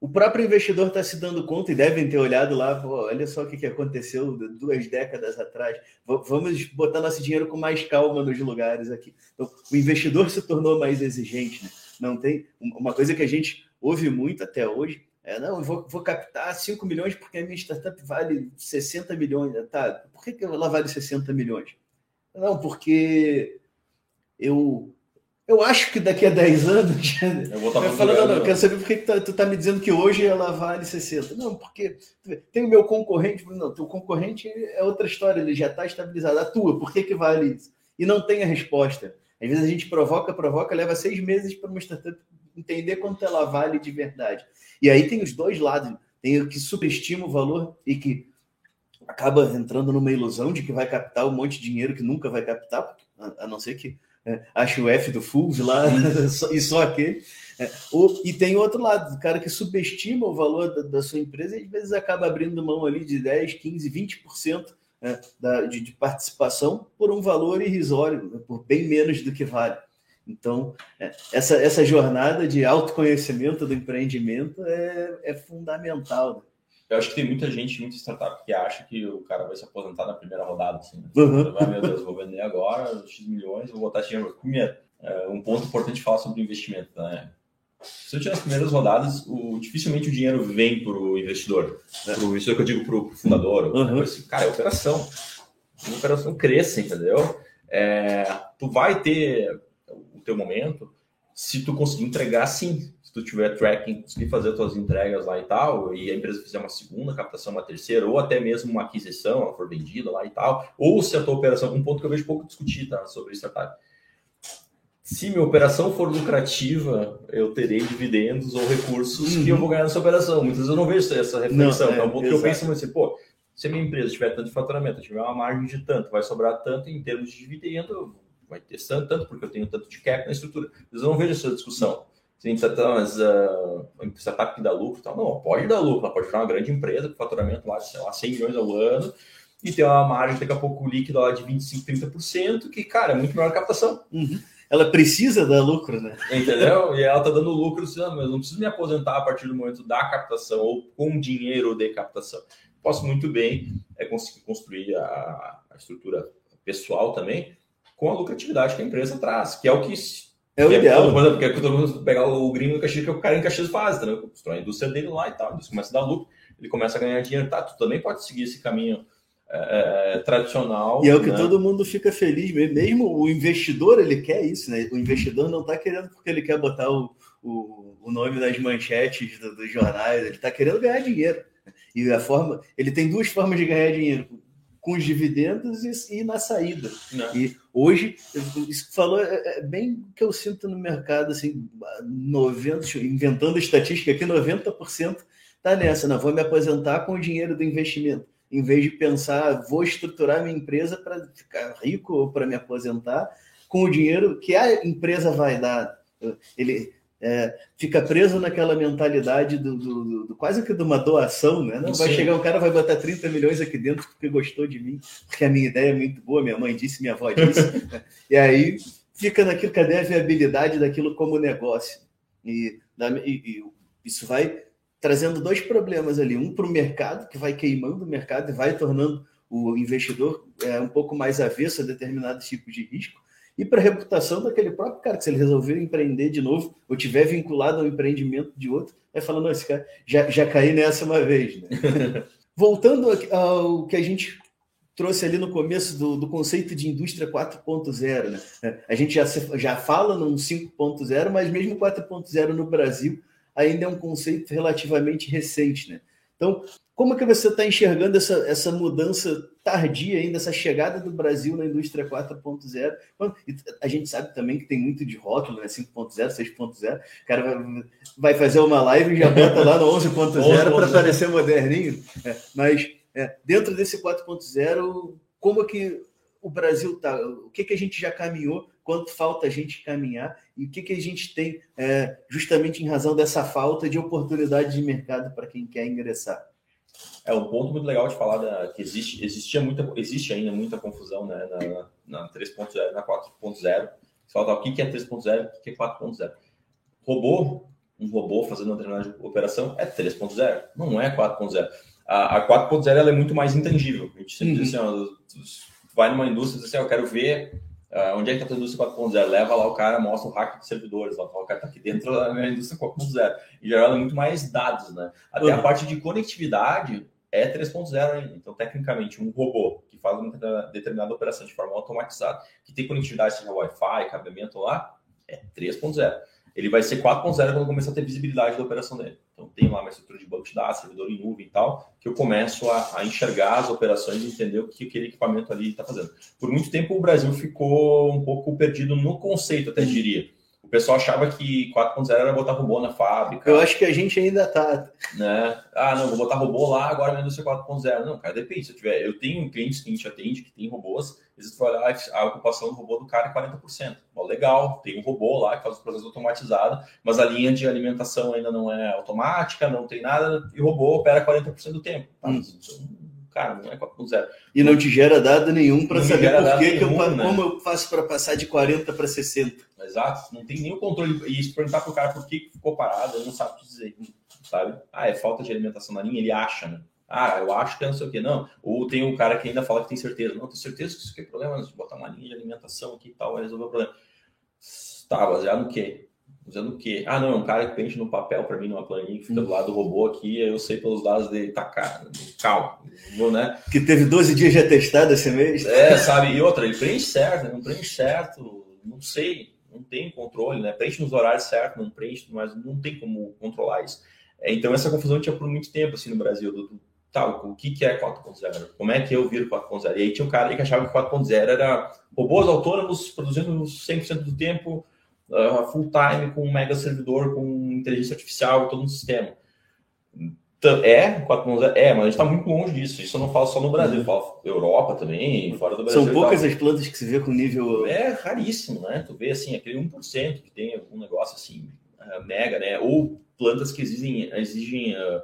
o próprio investidor está se dando conta e devem ter olhado lá, olha só o que, que aconteceu duas décadas atrás. Vamos botar nosso dinheiro com mais calma nos lugares aqui. Então, o investidor se tornou mais exigente. Né? Não tem uma coisa que a gente ouve muito até hoje. É, não, eu vou, vou captar 5 milhões porque a minha startup vale 60 milhões. Tá, por que, que ela vale 60 milhões? Não, porque eu eu acho que daqui a 10 anos. [LAUGHS] Eu vou estar eu falo, não, não, eu quero saber por que tu está me dizendo que hoje ela vale 60. Não, porque tem o meu concorrente. Não, teu concorrente é outra história, ele já está estabilizado. A tua, por que, que vale isso? E não tem a resposta. Às vezes a gente provoca, provoca, leva seis meses para uma startup entender quanto ela vale de verdade. E aí tem os dois lados. Tem o que subestima o valor e que acaba entrando numa ilusão de que vai captar um monte de dinheiro que nunca vai captar, a não ser que é, acha o F do Fools lá [LAUGHS] e só aquele. É, ou, e tem outro lado, o cara que subestima o valor da, da, sua empresa e às vezes acaba abrindo mão ali de 10, 15, 20% é, da, de, de, participação por um valor irrisório, né, por bem menos do que vale. Então, é, essa, essa jornada de autoconhecimento do empreendimento é, é fundamental. Né? Eu acho que tem muita gente, muita startup que acha que o cara vai se aposentar na primeira rodada. Assim, né? uhum. vai, meu Deus, vou vender agora X milhões, vou botar dinheiro. Primeiro, é, um ponto importante de falar sobre investimento. Né? Se eu tiver as primeiras rodadas, o, dificilmente o dinheiro vem para o investidor. Né? Para o investidor que eu digo para o fundador. Uhum. Assim, cara, é operação. A operação cresce, entendeu? É, tu vai ter o teu momento se tu conseguir entregar sim se tu tiver tracking, conseguir fazer as tuas entregas lá e tal, e a empresa fizer uma segunda captação, uma terceira, ou até mesmo uma aquisição, ela for vendida lá e tal, ou se a tua operação, um ponto que eu vejo pouco discutir, tá, sobre startup. Se minha operação for lucrativa, eu terei dividendos ou recursos uhum. que eu vou ganhar nessa operação. Muitas vezes eu não vejo essa reflexão. Não, é, é um exato. que eu penso assim, pô, se a minha empresa tiver tanto de faturamento, tiver uma margem de tanto, vai sobrar tanto em termos de dividendo, vai ter tanto, tanto porque eu tenho tanto de cap na estrutura. Mas eu não vejo essa discussão. Sim, tá, tá, mas uh, a startup que dá lucro, tal. não, pode dar lucro, ela pode ficar uma grande empresa com faturamento lá, sei lá, 100 milhões ao ano e ter uma margem daqui a pouco líquida lá de 25, 30%, que, cara, é muito melhor a captação. Uhum. Ela precisa dar lucro, né? Entendeu? E ela tá dando lucro, assim, mas eu não preciso me aposentar a partir do momento da captação ou com dinheiro de captação. Posso muito bem é, conseguir construir a, a estrutura pessoal também com a lucratividade que a empresa traz, que é o que é o ideal. Por exemplo, porque todo mundo pegar o gringo do Caxias, que é o cara em Caxias faz, entendeu? Constrói a indústria dele lá e tal. Ele começa a dar lucro, ele começa a ganhar dinheiro. Tá, tu também pode seguir esse caminho é, é, tradicional. E é o que né? todo mundo fica feliz mesmo. Mesmo o investidor, ele quer isso, né? O investidor não está querendo porque ele quer botar o, o, o nome nas manchetes do, dos jornais, ele está querendo ganhar dinheiro. E a forma, ele tem duas formas de ganhar dinheiro com os dividendos e, e na saída. Não. E hoje, isso que falou é, é bem que eu sinto no mercado, assim, 90, inventando estatística aqui, 90% está nessa, não, vou me aposentar com o dinheiro do investimento. Em vez de pensar, vou estruturar minha empresa para ficar rico ou para me aposentar, com o dinheiro que a empresa vai dar. Ele, é, fica preso naquela mentalidade do, do, do, do, quase que de uma doação, né? Não vai chegar um cara vai botar 30 milhões aqui dentro porque gostou de mim, porque a minha ideia é muito boa, minha mãe disse, minha avó disse. [LAUGHS] e aí fica naquilo, cadê a viabilidade daquilo como negócio? E, e, e isso vai trazendo dois problemas ali, um para o mercado, que vai queimando o mercado e vai tornando o investidor é, um pouco mais avesso a determinados tipos de risco, e para a reputação daquele próprio cara, que se ele resolver empreender de novo, ou tiver vinculado ao empreendimento de outro, vai falando, não, esse cara já, já caí nessa uma vez. Né? [LAUGHS] Voltando ao que a gente trouxe ali no começo do, do conceito de indústria 4.0, né? A gente já, já fala num 5.0, mas mesmo 4.0 no Brasil ainda é um conceito relativamente recente, né? Então, como é que você está enxergando essa, essa mudança tardia ainda, essa chegada do Brasil na indústria 4.0? A gente sabe também que tem muito de rótulo, né? 5.0, 6.0. O cara vai, fazer uma live e já bota lá no 11.0 para parecer moderninho. É, mas é, dentro desse 4.0, como é que o Brasil está? O que, que a gente já caminhou? Quanto falta a gente caminhar? E o que, que a gente tem é, justamente em razão dessa falta de oportunidade de mercado para quem quer ingressar? É um ponto muito legal de falar da, que existe, existia muita, existe ainda muita confusão né, na, na 3.0 e na 4.0. Falta o que é 3.0 o que é 4.0. Robô, um robô fazendo uma determinada operação é 3.0, não é 4.0. A, a 4.0 ela é muito mais intangível. A gente sempre uhum. diz assim, ó, vai numa indústria e diz assim, eu quero ver Uh, onde é que está a indústria 4.0? Leva lá o cara, mostra o hack de servidores, lá, o cara está aqui dentro da minha indústria 4.0. E já é muito mais dados, né? Até uhum. a parte de conectividade é 3.0 ainda. Então, tecnicamente, um robô que faz uma determinada operação de forma automatizada, que tem conectividade, seja Wi-Fi, cabeamento lá, é 3.0 ele vai ser 4.0 quando começar a ter visibilidade da operação dele. Então, tem lá uma estrutura de banco de dados, servidor em nuvem e tal, que eu começo a, a enxergar as operações e entender o que aquele equipamento ali está fazendo. Por muito tempo, o Brasil ficou um pouco perdido no conceito, até diria. O pessoal achava que 4.0 era botar robô na fábrica. Eu acho que a gente ainda tá. Né? Ah, não, vou botar robô lá, agora minha indústria 4.0. Não, cara, depende. Se eu tiver, eu tenho clientes que a gente atende que tem robôs, eles vão olhar a ocupação do robô do cara é 40%. Bom, legal, tem um robô lá que faz o processo automatizado, mas a linha de alimentação ainda não é automática, não tem nada, e o robô opera 40% do tempo. Tá? Hum cara, não é 4.0. E não te gera dado nenhum para saber por que, nenhum, que eu, né? como eu faço para passar de 40 para 60. Exato, não tem nenhum controle. E se perguntar para o cara por que ficou parado, ele não sabe dizer, sabe? Ah, é falta de alimentação na linha, ele acha, né? Ah, eu acho que é não sei o que, não. Ou tem um cara que ainda fala que tem certeza. Não, tenho certeza que isso aqui é problema, se botar uma linha de alimentação aqui e tal, vai resolver o problema. Tá, baseado no quê? Usando o quê? Ah, não, é um cara que preenche no papel para mim, numa planilha, que fica do lado do robô aqui, eu sei pelos dados dele, tá calma, né? Que teve 12 dias de atestado esse mês. É, sabe? E outra, ele preenche certo, não preenche certo, não sei, não tem controle, né? Preenche nos horários certos, não preenche, mas não tem como controlar isso. É, então, essa confusão tinha por muito tempo, assim, no Brasil, do, do tal, o que, que é 4.0? Como é que eu viro 4.0? E aí tinha um cara que achava que 4.0 era robôs autônomos produzindo 100% do tempo uh, full time com um mega servidor, com inteligência artificial, todo um sistema. Então, é, 4.0, é, mas a gente está muito longe disso. Isso eu não falo só no Brasil, falo Europa também, fora do Brasil. São poucas as plantas que se vê com nível. É raríssimo, né? Tu vê assim, aquele 1% que tem algum negócio assim, uh, mega, né? Ou plantas que exigem, exigem uh,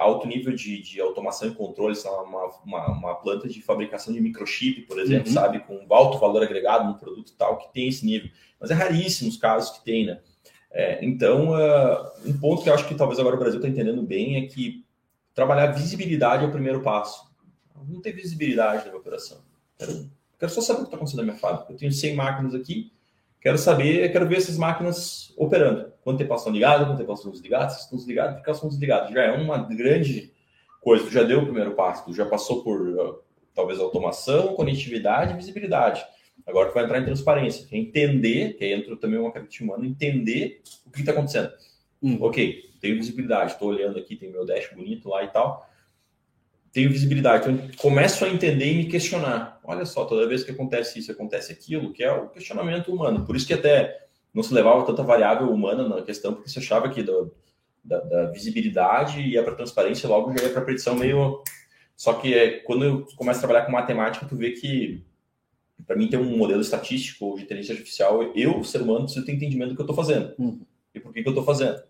alto nível de, de, automação e controle, são uma, uma, uma, planta de fabricação de microchip, por exemplo, uhum. sabe? Com alto valor agregado no produto e tal, que tem esse nível mas é raríssimo os casos que tem, né? É, então, uh, um ponto que eu acho que talvez agora o Brasil está entendendo bem é que trabalhar visibilidade é o primeiro passo. Não tem visibilidade na minha operação. Quero, quero só saber o que está acontecendo na minha fábrica. Eu tenho 100 máquinas aqui, quero saber, quero ver essas máquinas operando. Quanto tempo estão ligadas, quanto tempo estão desligadas, se estão desligadas, por que elas estão desligadas. Já é uma grande coisa, tu já deu o primeiro passo, tu já passou por uh, talvez automação, conectividade e visibilidade. Agora que vai entrar em transparência, que é entender, que aí entra também uma característica humana, entender o que está acontecendo. Hum. Ok, tenho visibilidade, estou olhando aqui, tem meu dash bonito lá e tal. Tenho visibilidade, então começo a entender e me questionar. Olha só, toda vez que acontece isso, acontece aquilo, que é o questionamento humano. Por isso que até não se levava tanta variável humana na questão, porque se achava que do, da, da, visibilidade ia para transparência, logo já ia para predição meio. Só que é, quando eu começo a trabalhar com matemática, tu vê que para mim ter um modelo estatístico ou de inteligência artificial, eu, ser humano, preciso ter entendimento do que eu estou fazendo uhum. e por que, que eu estou fazendo.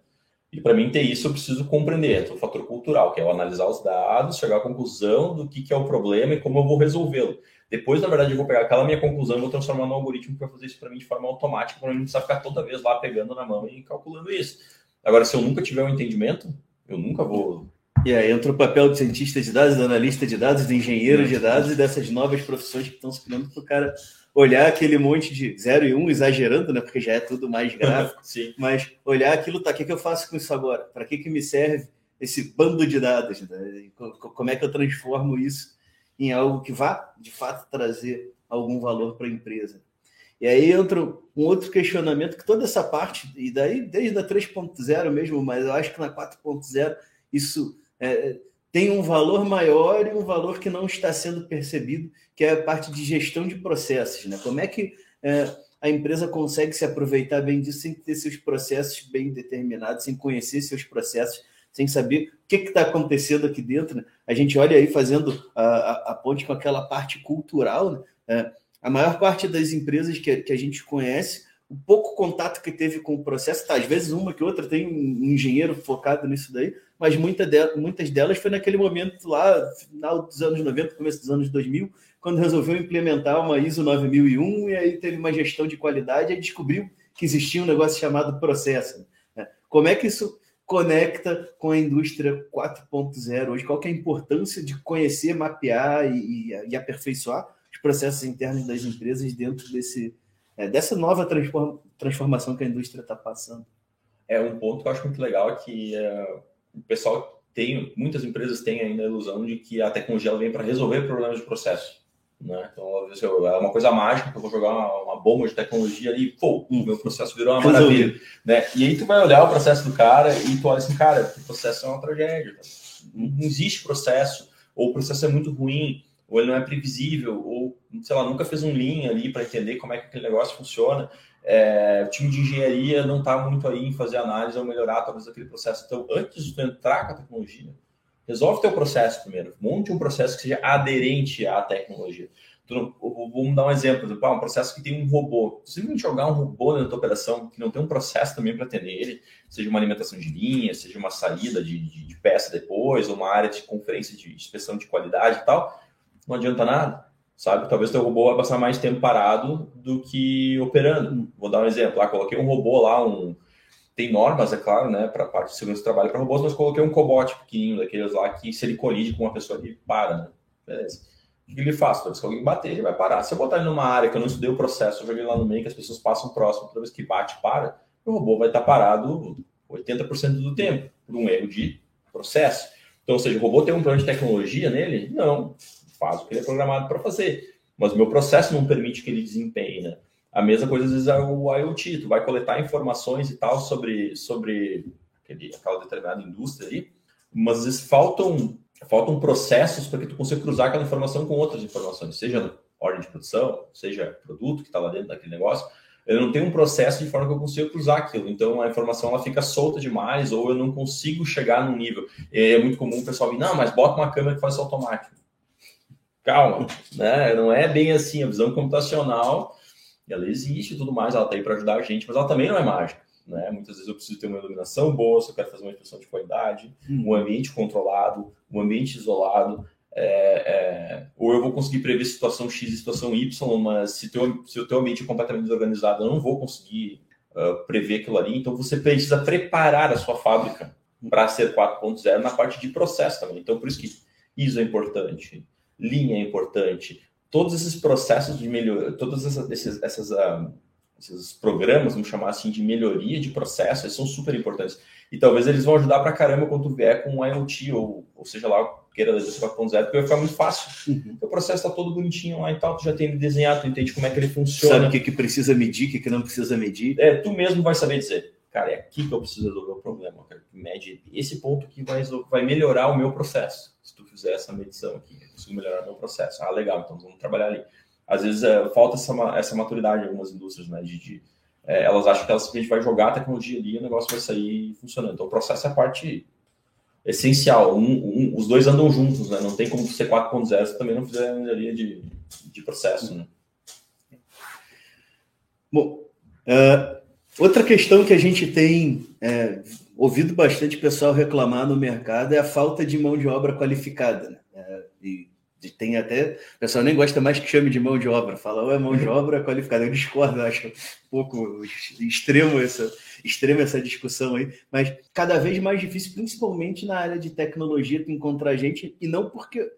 E para mim ter isso, eu preciso compreender, é o fator cultural, que é eu analisar os dados, chegar à conclusão do que, que é o problema e como eu vou resolvê-lo. Depois, na verdade, eu vou pegar aquela minha conclusão e vou transformar no algoritmo vai fazer isso para mim de forma automática, para não precisar ficar toda vez lá pegando na mão e calculando isso. Agora, se eu nunca tiver um entendimento, eu nunca vou e aí entra o papel de cientista de dados, de analista de dados, de engenheiro de dados e dessas novas profissões que estão se criando para o cara olhar aquele monte de 0 e 1, um, exagerando, né? Porque já é tudo mais gráfico. [LAUGHS] Sim. Mas olhar aquilo, tá, o que, que eu faço com isso agora? Para que, que me serve esse bando de dados? Né? Como é que eu transformo isso em algo que vá, de fato, trazer algum valor para a empresa? E aí entra um outro questionamento que toda essa parte, e daí desde a 3.0 mesmo, mas eu acho que na 4.0 isso é, tem um valor maior e um valor que não está sendo percebido, que é a parte de gestão de processos. Né? Como é que é, a empresa consegue se aproveitar bem disso sem ter seus processos bem determinados, sem conhecer seus processos, sem saber o que está acontecendo aqui dentro? Né? A gente olha aí fazendo a, a, a ponte com aquela parte cultural. Né? É, a maior parte das empresas que, que a gente conhece o pouco contato que teve com o processo, tá, às vezes uma que outra tem um engenheiro focado nisso daí, mas muita de, muitas delas foi naquele momento lá, final dos anos 90, começo dos anos 2000, quando resolveu implementar uma ISO 9001 e aí teve uma gestão de qualidade e descobriu que existia um negócio chamado processo. Né? Como é que isso conecta com a indústria 4.0 hoje? Qual é a importância de conhecer, mapear e, e, e aperfeiçoar os processos internos das empresas dentro desse é, dessa nova transformação que a indústria está passando. É um ponto que eu acho muito legal que é, o pessoal tem, muitas empresas têm ainda a ilusão de que a tecnologia vem para resolver problemas de processo. Né? Então, é uma coisa mágica que eu vou jogar uma, uma bomba de tecnologia ali, pô, o meu processo virou uma maravilha. Né? E aí tu vai olhar o processo do cara e tu olha assim, cara, o processo é uma tragédia. Não existe processo, ou o processo é muito ruim, ou ele não é previsível, ou, sei lá, nunca fez um lean ali para entender como é que aquele negócio funciona. É, o time de engenharia não está muito aí em fazer análise ou melhorar talvez aquele processo. Então, antes de entrar com a tecnologia, resolve teu processo primeiro. Monte um processo que seja aderente à tecnologia. Então, vamos dar um exemplo. Exemplo, um processo que tem um robô. Se você jogar um robô dentro da operação que não tem um processo também para atender ele, seja uma alimentação de linha, seja uma saída de, de, de peça depois, ou uma área de conferência de inspeção de qualidade e tal, não adianta nada sabe? Talvez teu robô vai passar mais tempo parado do que operando. Vou dar um exemplo. Ah, coloquei um robô lá, um tem normas, é claro, né, para parte de segurança do trabalho para robôs, mas coloquei um cobot pequenininho daqueles lá que se ele colide com uma pessoa ele para, né? Beleza. O que ele faz? Toda vez que alguém bater, ele vai parar. Se eu botar ele numa área que eu não estudei o processo, eu joguei lá no meio que as pessoas passam próximo, toda vez que bate, para, o robô vai estar parado 80% do tempo por um erro de processo. Então, ou seja, o robô tem um plano de tecnologia nele? Não faz o que ele é programado para fazer. Mas o meu processo não permite que ele desempenhe, né? A mesma coisa, às vezes, é o IoT. Tu vai coletar informações e tal sobre, sobre aquele, aquela determinada indústria ali, mas às vezes faltam, faltam processos para que tu consiga cruzar aquela informação com outras informações, seja ordem de produção, seja produto que está lá dentro daquele negócio. Eu não tenho um processo de forma que eu consiga cruzar aquilo. Então a informação ela fica solta demais ou eu não consigo chegar num nível. É muito comum o pessoal vir, não, mas bota uma câmera que faz isso automático calma, né? Não é bem assim. A visão computacional, ela existe e tudo mais, ela está aí para ajudar a gente, mas ela também não é mágica. Né? Muitas vezes eu preciso ter uma iluminação boa, se eu quero fazer uma inspeção de qualidade, hum. um ambiente controlado, um ambiente isolado, é, é, ou eu vou conseguir prever situação X e situação Y, mas se, teu, se o teu ambiente é completamente desorganizado, eu não vou conseguir uh, prever aquilo ali. Então você precisa preparar a sua fábrica para ser 4.0 na parte de processo também. Então por isso que isso é importante linha é importante. Todos esses processos de melhoria, todos essas, esses, essas, uh, esses programas, vamos chamar assim, de melhoria de processos, são super importantes. E talvez eles vão ajudar para caramba quando tu vier com um IoT, ou, ou seja lá, queira da 4.0, porque vai ficar muito fácil. Uhum. O processo está todo bonitinho lá e tal, tu já tem ele desenhado, tu entende como é que ele funciona. Sabe o que, que precisa medir, o que, que não precisa medir. É, tu mesmo vai saber dizer, cara, é aqui que eu preciso resolver o problema, cara, mede esse ponto que vai, vai melhorar o meu processo, se tu fizer essa medição aqui consigo melhorar meu processo. Ah, legal, então vamos trabalhar ali. Às vezes é, falta essa, essa maturidade em algumas indústrias, né? De, de é, elas acham que elas simplesmente vai jogar a tecnologia ali e o negócio vai sair funcionando. Então o processo é a parte essencial. Um, um, os dois andam juntos, né? Não tem como ser 4.0 se também não fizer melhoria de, de processo, né? Bom, uh, outra questão que a gente tem é, ouvido bastante pessoal reclamar no mercado é a falta de mão de obra qualificada. Né? É, e tem até. O pessoal nem gosta mais que chame de mão de obra, fala, ou é mão de obra qualificada. Eu discordo, acho um pouco extremo essa, extremo essa discussão aí, mas cada vez mais difícil, principalmente na área de tecnologia, tu encontrar gente, e não porque.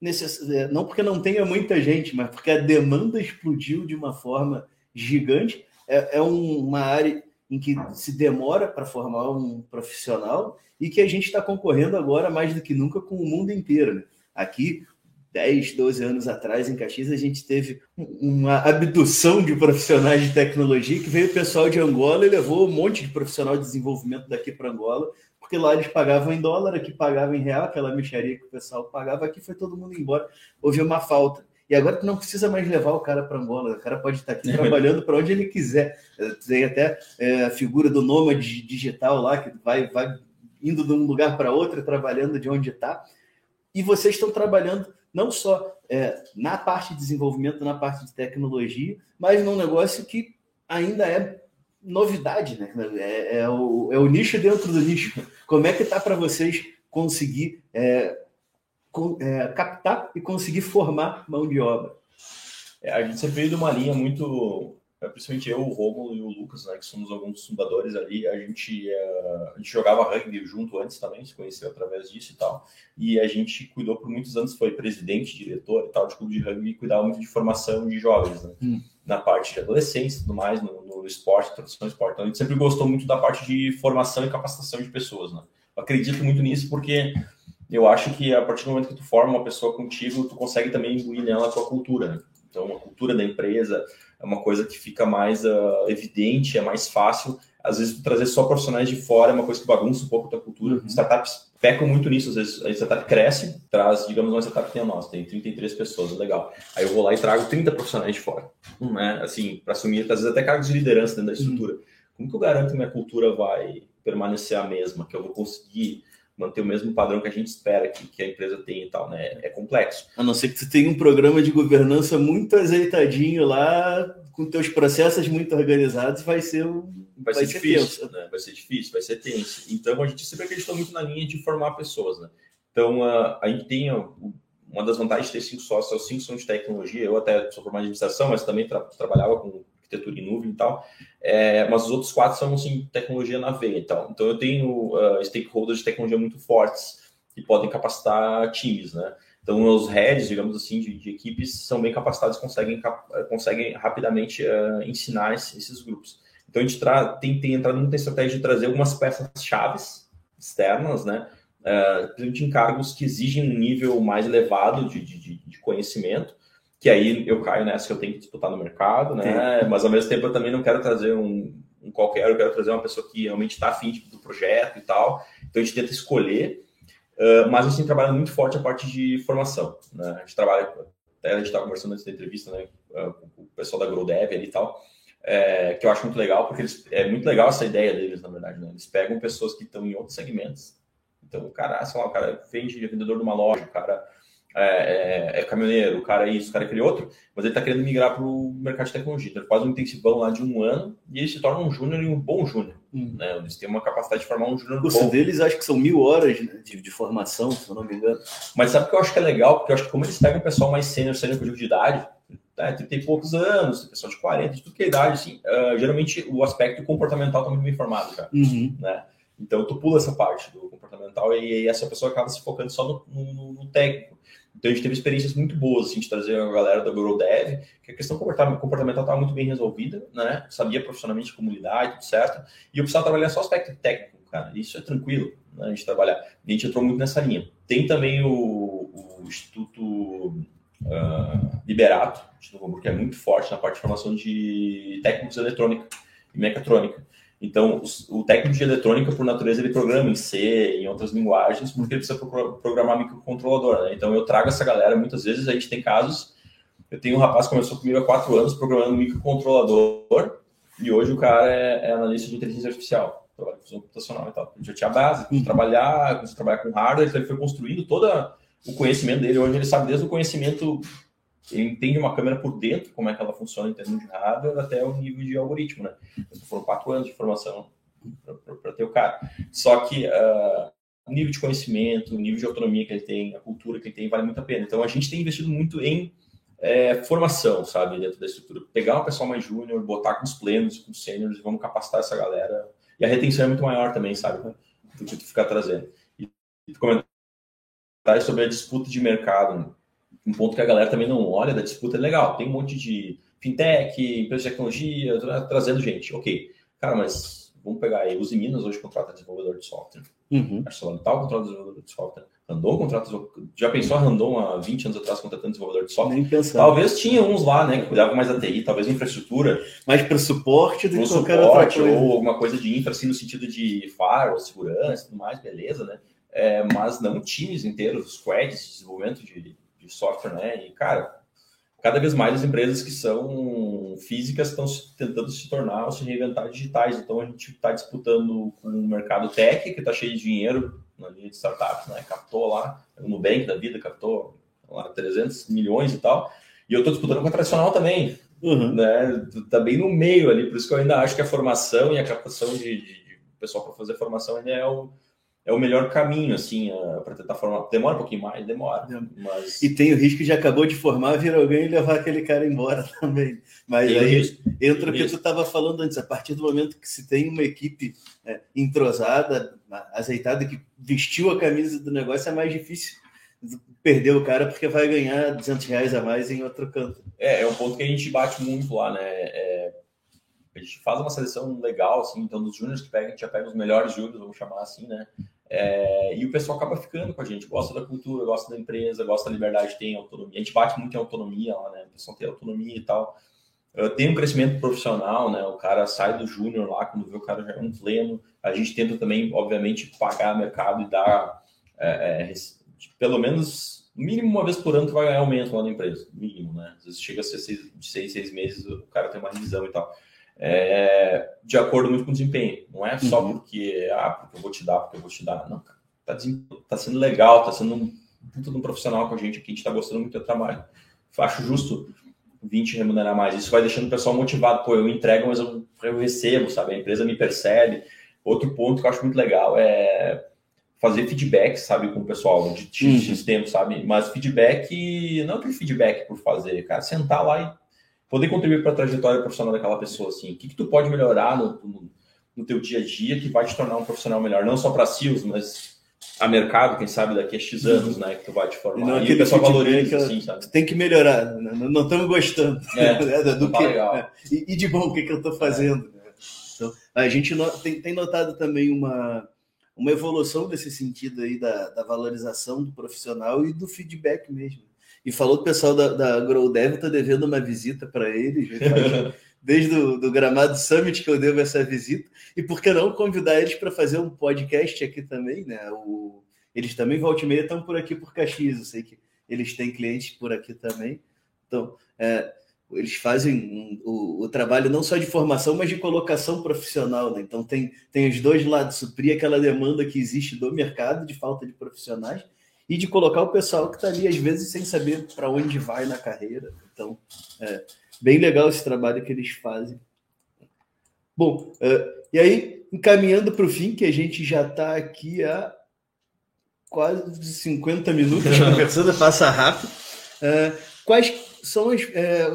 Necess... É, não porque não tenha muita gente, mas porque a demanda explodiu de uma forma gigante. É, é um, uma área em que se demora para formar um profissional e que a gente está concorrendo agora mais do que nunca com o mundo inteiro. Né? Aqui, 10, 12 anos atrás, em Caxias, a gente teve uma abdução de profissionais de tecnologia que veio o pessoal de Angola e levou um monte de profissional de desenvolvimento daqui para Angola, porque lá eles pagavam em dólar, aqui pagavam em real, aquela mexaria que o pessoal pagava, aqui foi todo mundo embora. Houve uma falta. E agora tu não precisa mais levar o cara para Angola, o cara pode estar aqui trabalhando para onde ele quiser. Tem até é, a figura do nômade digital lá, que vai, vai indo de um lugar para outro, trabalhando de onde está e vocês estão trabalhando não só é, na parte de desenvolvimento, na parte de tecnologia, mas num negócio que ainda é novidade, né? É, é, o, é o nicho dentro do nicho. Como é que tá para vocês conseguir é, com, é, captar e conseguir formar mão de obra? É, a gente sempre veio de uma linha muito principalmente eu, o Romulo e o Lucas, né, que somos alguns dos fundadores ali, a gente, uh, a gente jogava rugby junto antes também, se conheceu através disso e tal, e a gente cuidou por muitos anos, foi presidente, diretor e tal de clube de rugby, e cuidava muito de formação de jovens, né, hum. na parte de adolescência e tudo mais, no, no esporte, tradução esporte, então a gente sempre gostou muito da parte de formação e capacitação de pessoas, né, eu acredito muito nisso porque eu acho que a partir do momento que tu forma uma pessoa contigo, tu consegue também incluir nela a tua cultura, né? então a cultura da empresa, é uma coisa que fica mais uh, evidente, é mais fácil às vezes trazer só profissionais de fora é uma coisa que bagunça um pouco a cultura. Uhum. Startups pecam muito nisso, às vezes a startup cresce, traz, digamos, uma startup que tem a nossa, tem 33 pessoas, legal. Aí eu vou lá e trago 30 profissionais de fora, né? Assim, para assumir, às vezes até cargos de liderança dentro da estrutura. Uhum. Como que eu garanto que minha cultura vai permanecer a mesma, que eu vou conseguir manter o mesmo padrão que a gente espera que, que a empresa tenha e tal, né? É complexo. A não ser que você tenha um programa de governança muito azeitadinho lá, com teus processos muito organizados, vai ser um vai, vai ser, ser, difícil, tenso. né? Vai ser difícil, vai ser tenso. Então a gente sempre acreditou muito na linha de formar pessoas, né? Então a, a gente tem uma das vantagens de ter cinco sócios, os cinco são de tecnologia. Eu até sou formado em administração, mas também tra trabalhava com arquitetura em nuvem e tal. É, mas os outros quatro são assim, tecnologia na veia e tal. Então eu tenho uh, stakeholders de tecnologia muito fortes que podem capacitar times, né? Então os heads, digamos assim, de, de equipes são bem capacitados, conseguem conseguem rapidamente uh, ensinar esses, esses, grupos. Então a gente tem, tem entrado muito na estratégia de trazer algumas peças chaves externas, né? Uh, principalmente em cargos que exigem um nível mais elevado de, de, de conhecimento que aí eu caio nessa que eu tenho que disputar no mercado, né? Sim. Mas ao mesmo tempo eu também não quero trazer um, um qualquer, eu quero trazer uma pessoa que realmente está afim do projeto e tal. Então a gente tenta escolher, uh, mas a gente trabalha muito forte a parte de formação, né? A gente trabalha, até a gente estava conversando antes da entrevista, né? Com o pessoal da GrowDev ali e tal. É, que eu acho muito legal, porque eles, é muito legal essa ideia deles, na verdade, né? Eles pegam pessoas que estão em outros segmentos. Então, o cara, sei lá, o cara vende, é vendedor de uma loja, o cara é, é, é, caminhoneiro, o cara é isso, o cara é aquele outro, mas ele está querendo migrar para o mercado de tecnologia. Então, ele faz um intensivão lá de um ano e ele se torna um júnior e um bom júnior. Hum. Né? Eles têm uma capacidade de formar um júnior bom. O deles acho que são mil horas né, de, de, formação, se eu não me engano. Mas sabe o que eu acho que é legal? Porque eu acho que como eles pegam o pessoal mais sênior, sênior com de idade, né, 30 e poucos anos, pessoal de 40, de tudo que é idade, assim, uh, geralmente o aspecto comportamental está muito bem formado já. Uhum. Né? Então, tu pula essa parte do comportamental e, e essa pessoa acaba se focando só no, no, no técnico. Então a gente teve experiências muito boas assim, de trazer a galera da GrowDev, que a questão comportamental estava muito bem resolvida, né? Sabia profissionalmente comunidade, tudo certo. E eu precisava trabalhar só aspecto técnico, cara. Isso é tranquilo, né? A gente trabalhar. A gente entrou muito nessa linha. Tem também o, o Instituto uh, Liberato, de Novo que é muito forte na parte de formação de técnicos de eletrônica e mecatrônica. Então, o técnico de eletrônica, por natureza, ele programa em C, em outras linguagens, porque ele precisa programar microcontrolador. Né? Então, eu trago essa galera, muitas vezes a gente tem casos. Eu tenho um rapaz que começou comigo há quatro anos programando microcontrolador, e hoje o cara é, é analista de inteligência artificial, trabalha com computacional e tal. Ele já tinha base, de trabalhar, começou a trabalhar com hardware, então ele foi construindo todo o conhecimento dele. Hoje ele sabe desde o conhecimento ele entende uma câmera por dentro, como é que ela funciona em termos de hardware, até o nível de algoritmo, né? Foram quatro anos de formação para ter o cara. Só que uh, o nível de conhecimento, o nível de autonomia que ele tem, a cultura que ele tem, vale muito a pena. Então, a gente tem investido muito em é, formação, sabe, dentro da estrutura. Pegar uma pessoa mais júnior, botar com os plenos, com os sêniores, vamos capacitar essa galera. E a retenção é muito maior também, sabe, do que tu ficar trazendo. E, comentar sobre a disputa de mercado, um ponto que a galera também não olha da disputa é legal. Tem um monte de fintech, empresa de tecnologia, trazendo gente. Ok. Cara, mas vamos pegar aí. Os Minas hoje contrata desenvolvedor de software. Uhum. ArcelorMittal contrata desenvolvedor de software. Randon contrata. Já pensou a Randon há 20 anos atrás contratando desenvolvedor de software? Nem pensar. Talvez tinha uns lá, né, que cuidavam mais da TI, talvez infraestrutura. Mais para suporte do que qualquer suporte, outra coisa. Ou alguma coisa de infra, assim, no sentido de firewall, segurança e tudo mais, beleza, né? É, mas não times inteiros, squads de desenvolvimento de de software, né? E, cara, cada vez mais as empresas que são físicas estão tentando se tornar ou se reinventar digitais. Então, a gente está disputando com o mercado tech, que está cheio de dinheiro na linha de startups, né? Captou lá, o Nubank da vida captou lá 300 milhões e tal. E eu estou disputando com a tradicional também, uhum. né? Tá bem no meio ali, por isso que eu ainda acho que a formação e a captação de, de, de pessoal para fazer formação ainda é o é o melhor caminho, assim, para tentar formar. Demora um pouquinho mais, demora. Mas... E tem o risco de acabou de formar, vir alguém e levar aquele cara embora [LAUGHS] também. Mas tem aí risco. entra o que tu estava falando antes, a partir do momento que se tem uma equipe é, entrosada, azeitada, que vestiu a camisa do negócio, é mais difícil perder o cara porque vai ganhar 200 reais a mais em outro canto. É, é um ponto que a gente bate muito lá, né? É, a gente faz uma seleção legal, assim, então dos júniores que pega, a gente já pega os melhores júniores, vamos chamar assim, né? É, e o pessoal acaba ficando com a gente, gosta da cultura, gosta da empresa, gosta da liberdade, tem autonomia. A gente bate muito em autonomia lá, né? O pessoal tem autonomia e tal. tem um crescimento profissional, né? O cara sai do júnior lá, quando vê o cara já é um pleno. A gente tenta também, obviamente, pagar mercado e dar é, é, pelo menos mínimo uma vez por ano tu vai ganhar aumento lá na empresa. Mínimo, né? Às vezes chega a ser seis, seis, seis meses, o cara tem uma revisão e tal. É, de acordo muito com o desempenho. Não é só uhum. porque, ah, porque eu vou te dar, porque eu vou te dar. Não, cara. Tá, tá sendo legal, tá sendo um puta um profissional com a gente aqui, a gente tá gostando muito do trabalho. Acho justo 20 remunerar mais. Isso vai deixando o pessoal motivado. Pô, eu entrego, mas eu, eu recebo, sabe? A empresa me percebe. Outro ponto que eu acho muito legal é fazer feedback, sabe, com o pessoal de X, uhum. tempo, sabe? Mas feedback, não aquele feedback por fazer, cara, sentar lá e poder contribuir para a trajetória profissional daquela pessoa, assim. O que, que tu pode melhorar no, no, no teu dia a dia que vai te tornar um profissional melhor, não só para SEALs, mas a mercado, quem sabe daqui a X anos, né, que tu vai te formar. Não, e o pessoal valoriza, assim, sabe? Tu tem que melhorar, né? não estamos gostando é, [LAUGHS] né, do tá que, é, e, e, de bom, o que, que eu estou fazendo. É. Então, a gente tem, tem notado também uma, uma evolução desse sentido aí da, da valorização do profissional e do feedback mesmo. E falou que o pessoal da, da GrowDev está devendo uma visita para eles, [LAUGHS] desde o do Gramado Summit que eu devo essa visita. E por que não convidar eles para fazer um podcast aqui também, né? O, eles também, volta e meia, estão por aqui por Caxias. Eu sei que eles têm clientes por aqui também. Então, é, eles fazem um, o, o, trabalho não só de formação, mas de colocação profissional. Né? Então, tem, tem os dois lados: suprir aquela demanda que existe do mercado de falta de profissionais e de colocar o pessoal que está ali, às vezes, sem saber para onde vai na carreira. Então, é bem legal esse trabalho que eles fazem. Bom, uh, e aí, encaminhando para o fim, que a gente já está aqui há quase 50 minutos [LAUGHS] conversando, passa rápido. Uh, quais são as. É,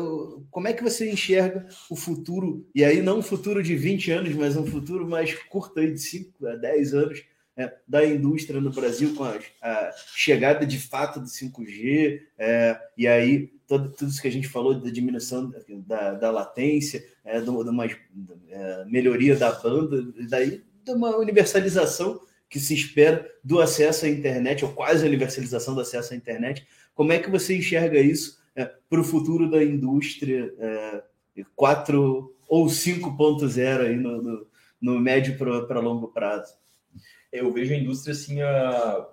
como é que você enxerga o futuro, e aí não um futuro de 20 anos, mas um futuro mais curto aí de 5 a 10 anos é, da indústria no Brasil com a, a, chegada de fato do 5G, é, e aí todo, tudo isso que a gente falou da diminuição da, da latência, é, de uma é, melhoria da banda, e daí de uma universalização que se espera do acesso à internet, ou quase a universalização do acesso à internet. Como é que você enxerga isso é, para o futuro da indústria é, 4 ou 5.0 aí no, no, no médio para longo prazo? Eu vejo a indústria assim, a,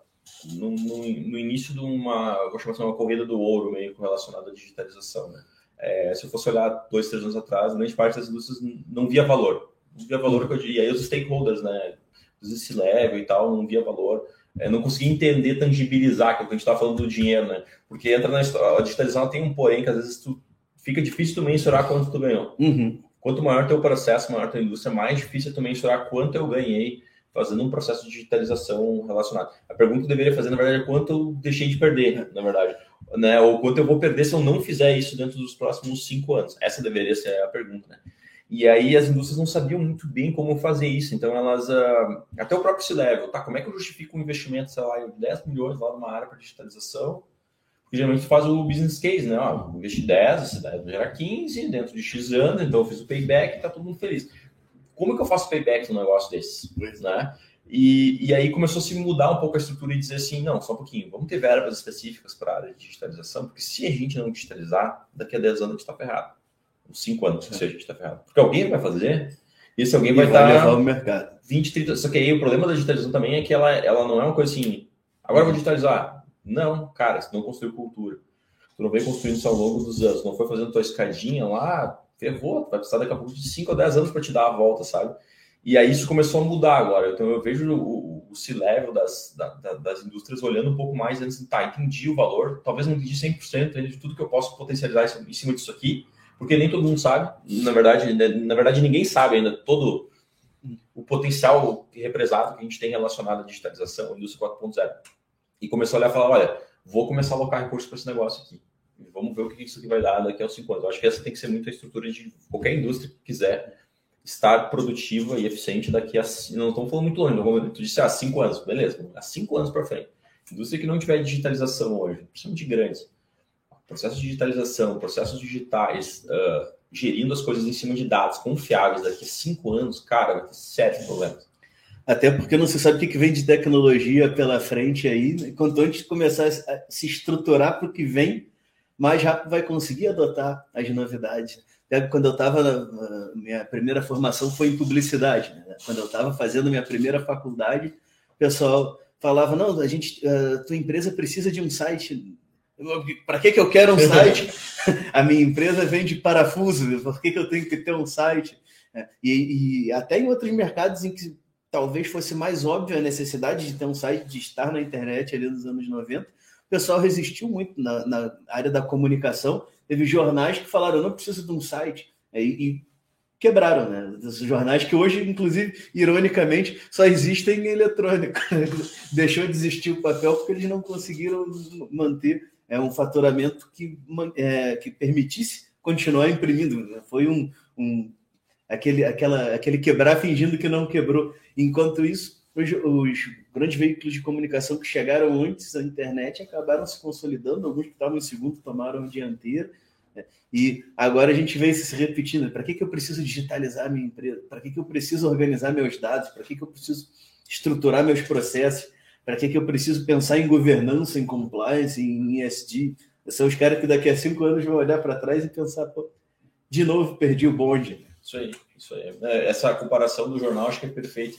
no, no, no, início de uma, vou chamar assim, uma corrida do ouro meio relacionada à digitalização. Né? É, se eu fosse olhar dois, três anos atrás, grande parte das indústrias não via valor. Não via valor que eu diria. E os stakeholders, né? Os C-level e tal, não via valor. É, não conseguia entender, tangibilizar, que é o que a gente estava falando do dinheiro, né? Porque entra na história, a digitalização tem um porém que às vezes tu, fica difícil tu mensurar quanto tu ganhou. Uhum. Quanto maior teu processo, maior tua indústria, mais difícil é tu mensurar quanto eu ganhei fazendo um processo de digitalização relacionado. A pergunta que eu deveria fazer, na verdade, é quanto eu deixei de perder, na verdade. Né? Ou quanto eu vou perder se eu não fizer isso dentro dos próximos cinco anos. Essa deveria ser a pergunta, né? E aí as indústrias não sabiam muito bem como fazer isso. Então elas, uh, até o próprio C-Level, tá? Como é que eu justifico um investimento, sei lá, de 10 milhões lá numa área para digitalização? Porque geralmente faz o business case, né? Ó, investi 10, essa ideia vai gerar 15 dentro de X anos, então eu fiz o payback e tá todo mundo feliz como que eu faço payback num negócio desse? Né? E, e aí começou a se mudar um pouco a estrutura e dizer assim, não, só um pouquinho, vamos ter verbas específicas para a área de digitalização, porque se a gente não digitalizar, daqui a 10 anos a gente está ferrado. Uns 5 anos, se a gente está ferrado. Porque alguém vai fazer, e esse alguém e vai estar... Vai levar o mercado. 20, 30... Só que aí o problema da digitalização também é que ela, ela não é uma coisa assim, agora eu vou digitalizar. Não, cara, você não construiu cultura. Tu não vem construindo isso ao longo dos anos, não foi fazendo tua escadinha lá, ferrou, vai precisar daqui a pouco de 5 a 10 anos para te dar a volta, sabe? E aí isso começou a mudar agora. Então eu vejo o, o C-level das, da, das indústrias olhando um pouco mais antes, tá, entendi o valor, talvez não entendi 100% de tudo que eu posso potencializar em cima disso aqui, porque nem todo mundo sabe, na verdade, né, na verdade ninguém sabe ainda todo o potencial represado que a gente tem relacionado à digitalização, à indústria 4.0. E começou a olhar e falar, olha, vou começar a alocar recursos para esse negócio aqui vamos ver o que isso aqui vai dar daqui aos cinco anos. Eu acho que essa tem que ser muito a estrutura de qualquer indústria que quiser estar produtiva e eficiente daqui a. Não estamos falando muito longe, não, tu disse ah, cinco anos, beleza, há cinco anos para frente. Indústria que não tiver digitalização hoje, principalmente grandes, processos de digitalização, processos digitais, uh, gerindo as coisas em cima de dados confiáveis daqui a cinco anos, cara, vai ter sérios problemas. Até porque não se sabe o que vem de tecnologia pela frente aí. Quanto antes começar a se estruturar para o que vem, mais rápido vai conseguir adotar as novidades. quando eu estava, minha primeira formação foi em publicidade. Né? Quando eu estava fazendo minha primeira faculdade, o pessoal falava, não, a gente, a tua empresa precisa de um site. Para que, que eu quero um site? [LAUGHS] a minha empresa vende parafuso, por que, que eu tenho que ter um site? É, e, e até em outros mercados em que talvez fosse mais óbvia a necessidade de ter um site, de estar na internet ali nos anos 90, o pessoal resistiu muito na, na área da comunicação. Teve jornais que falaram, não preciso de um site. É, e, e quebraram, né? Os jornais que hoje, inclusive, ironicamente, só existem em eletrônico. [LAUGHS] Deixou de existir o papel porque eles não conseguiram manter é, um faturamento que, é, que permitisse continuar imprimindo. Né? Foi um, um aquele, aquela, aquele quebrar fingindo que não quebrou. Enquanto isso, os, os, grandes veículos de comunicação que chegaram antes à internet acabaram se consolidando, alguns que estavam em segundo tomaram dianteira, né? e agora a gente vê isso se repetindo. Para que, que eu preciso digitalizar minha empresa? Para que, que eu preciso organizar meus dados? Para que, que eu preciso estruturar meus processos? Para que, que eu preciso pensar em governança, em compliance, em ESG? São os caras que daqui a cinco anos vão olhar para trás e pensar, pô, de novo perdi o bonde. Isso aí, isso aí. É, essa comparação do jornal acho que é perfeita.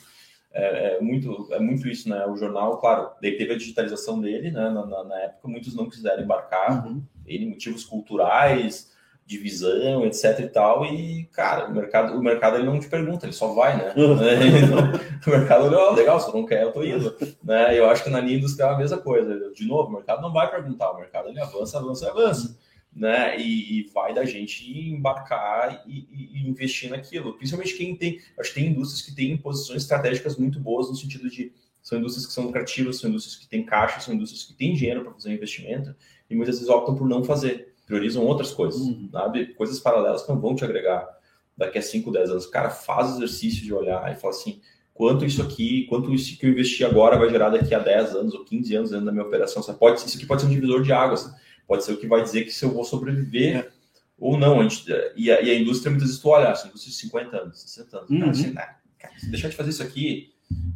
É, é, muito, é muito isso, né? O jornal, claro, daí teve a digitalização dele, né? Na, na, na época, muitos não quiseram embarcar, uhum. ele motivos culturais, divisão, etc e tal. E, cara, o mercado, o mercado ele não te pergunta, ele só vai, né? Uhum. [LAUGHS] o mercado olhou, oh, legal, se eu não quer, eu tô indo. né? Eu acho que na linha industrial é a mesma coisa. De novo, o mercado não vai perguntar, o mercado ele avança, avança, avança né? E, e, vai da gente embarcar e, e, investir naquilo. Principalmente quem tem, acho que tem indústrias que têm posições estratégicas muito boas no sentido de são indústrias que são lucrativas, são indústrias que têm caixa, são indústrias que têm dinheiro para fazer um investimento e muitas vezes optam por não fazer, priorizam outras coisas, uhum. sabe? Coisas paralelas que não vão te agregar daqui a 5, 10 anos. O cara faz exercício de olhar e fala assim, quanto isso aqui, quanto isso que eu investi agora vai gerar daqui a 10 anos ou 15 anos dentro da minha operação. Você pode, isso aqui pode ser um divisor de águas pode ser o que vai dizer que se eu vou sobreviver é. ou não. A gente, e, a, e, a, indústria, muitas vezes, tu olha, assim, indústria de 50 anos, 60 anos, uhum. cara, assim, né, cara, se deixar de fazer isso aqui,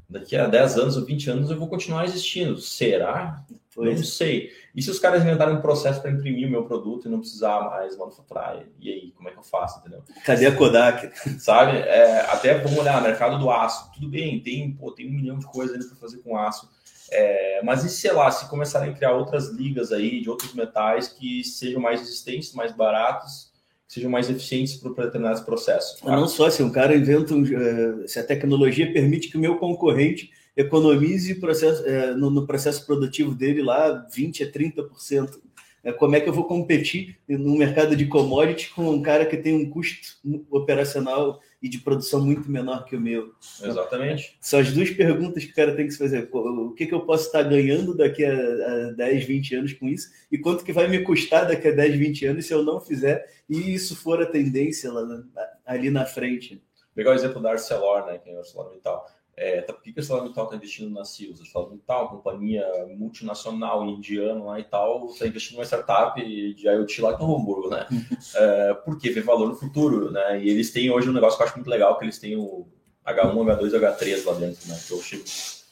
daqui a 10 anos ou 20 anos eu vou continuar existindo. Será? Pois. Não sei. E se os caras inventarem um processo para imprimir o meu produto e não precisar mais manufaturar? E aí, como é que eu faço? Entendeu? Cadê a Kodak? Sabe? É, até vamos olhar, mercado do aço. Tudo bem, tem, pô, tem um milhão de coisas ainda para fazer com aço. É, mas e sei lá, se começarem a criar outras ligas aí de outros metais que sejam mais resistentes, mais baratos, sejam mais eficientes para determinados processos. Não só se um cara inventa, um, eh, se a tecnologia permite que o meu concorrente economize processo, é, no, no, processo produtivo dele lá 20 a 30%. É, como é que eu vou competir no mercado de commodity com um cara que tem um custo operacional e de produção muito menor que o meu. Exatamente. São as duas perguntas que o cara tem que se fazer. O que, que eu posso estar ganhando daqui a, a 10, 20 anos com isso? E quanto que vai me custar daqui a 10, 20 anos se eu não fizer e isso for a tendência lá, ali na frente? Pegar o exemplo da Arcelor, né, que é a ArcelorMittal. É, tá, por que, que a ArcelorMittal está investindo na? A ArcelorMittal, companhia multinacional indiana lá e tal, está investindo numa startup de IoT lá em Novo Hamburgo, né? [LAUGHS] é, porque vê valor no futuro, né? E eles têm hoje um negócio que eu acho muito legal, que eles têm o H1, H2 H3 lá dentro, né? Que eu chego,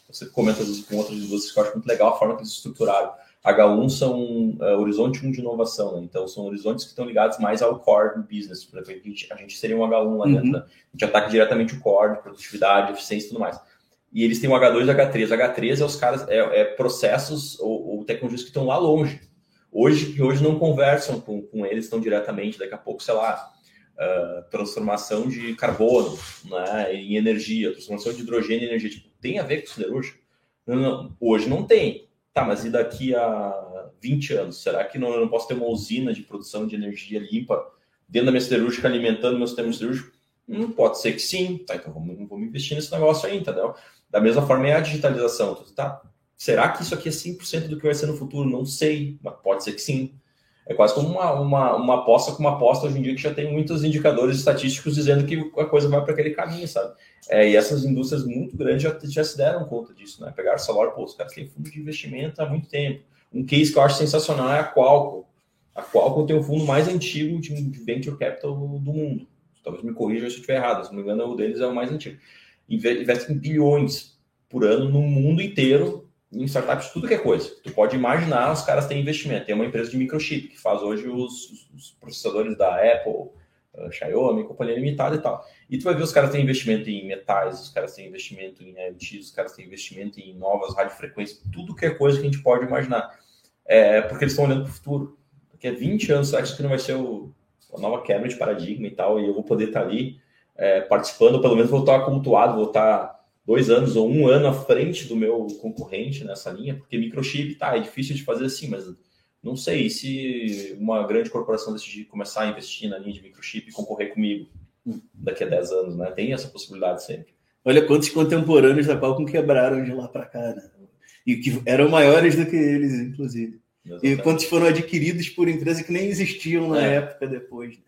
você comenta com outras indústrias que eu acho muito legal a forma que eles estruturaram. H1 são uh, horizonte 1 de inovação, né? então são horizontes que estão ligados mais ao core business. Por exemplo, a gente, a gente seria um H1 lá dentro, uhum. né? a gente ataca diretamente o core, produtividade, eficiência e tudo mais. E eles têm o H2 e o H3. H3 é os caras, é, é processos ou, ou, tecnologias que estão lá longe. Hoje, que hoje não conversam com, com eles tão diretamente, daqui a pouco, sei lá, uh, transformação de carbono né, em energia, transformação de hidrogênio em energia. Tipo, tem a ver com siderúrgico? Não, não, hoje não tem. Tá, mas e daqui a 20 anos? Será que não, eu não posso ter uma usina de produção de energia limpa dentro da minha siderúrgica alimentando meu sistema siderúrgico? Hum, pode ser que sim. Tá, então vamos, vamos investir nesse negócio aí, entendeu? Da mesma forma é a digitalização. Tá, será que isso aqui é 100% do que vai ser no futuro? Não sei, mas pode ser que sim. É quase como uma, uma, uma aposta com uma aposta hoje em dia que já tem muitos indicadores estatísticos dizendo que a coisa vai para aquele caminho, sabe? É, e essas indústrias muito grandes já, já se deram conta disso, né? Pegaram salário, pô, os caras têm fundo de investimento há muito tempo. Um case que eu acho sensacional é a Qualcomm. A Qualcomm tem o fundo mais antigo de venture capital do mundo. Talvez me corrija se eu estiver errado, se não me engano, o deles é o mais antigo. Investe em bilhões por ano no mundo inteiro em startups tudo que é coisa. Tu pode imaginar, os caras têm investimento. Tem uma empresa de microchip que faz hoje os, os processadores da Apple, uh, Xiaomi, companhia limitada e tal. E tu vai ver os caras têm investimento em metais, os caras têm investimento em IoT, os caras têm investimento em novas radiofrequências, tudo que é coisa que a gente pode imaginar. É, porque eles estão olhando para o futuro. Daqui a 20 anos, acho que não vai ser o, a nova quebra de paradigma e tal, e eu vou poder estar ali é, participando, pelo menos vou estar cultuado, vou estar dois anos ou um ano à frente do meu concorrente nessa linha, porque microchip, tá, é difícil de fazer assim, mas não sei se uma grande corporação decidir começar a investir na linha de microchip e concorrer comigo daqui a 10 anos, né? Tem essa possibilidade sempre. Olha quantos contemporâneos da Qualcomm quebraram de lá para cá, né? E que eram maiores do que eles, inclusive. Exatamente. E quantos foram adquiridos por empresas que nem existiam na é. época depois. Né?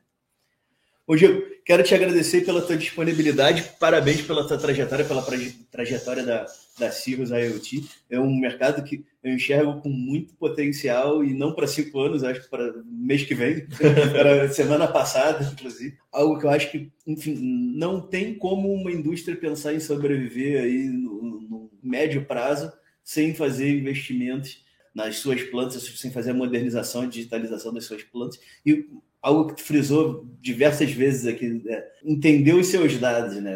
Ô, Diego, quero te agradecer pela tua disponibilidade, parabéns pela tua trajetória, pela trajetória da, da Cirrus IoT. É um mercado que eu enxergo com muito potencial e não para cinco anos, acho que para mês que vem, [LAUGHS] para semana passada, inclusive. Algo que eu acho que, enfim, não tem como uma indústria pensar em sobreviver aí no, no médio prazo sem fazer investimentos nas suas plantas, sem fazer a modernização e digitalização das suas plantas. E algo que tu frisou diversas vezes aqui, é, entender os seus dados, né?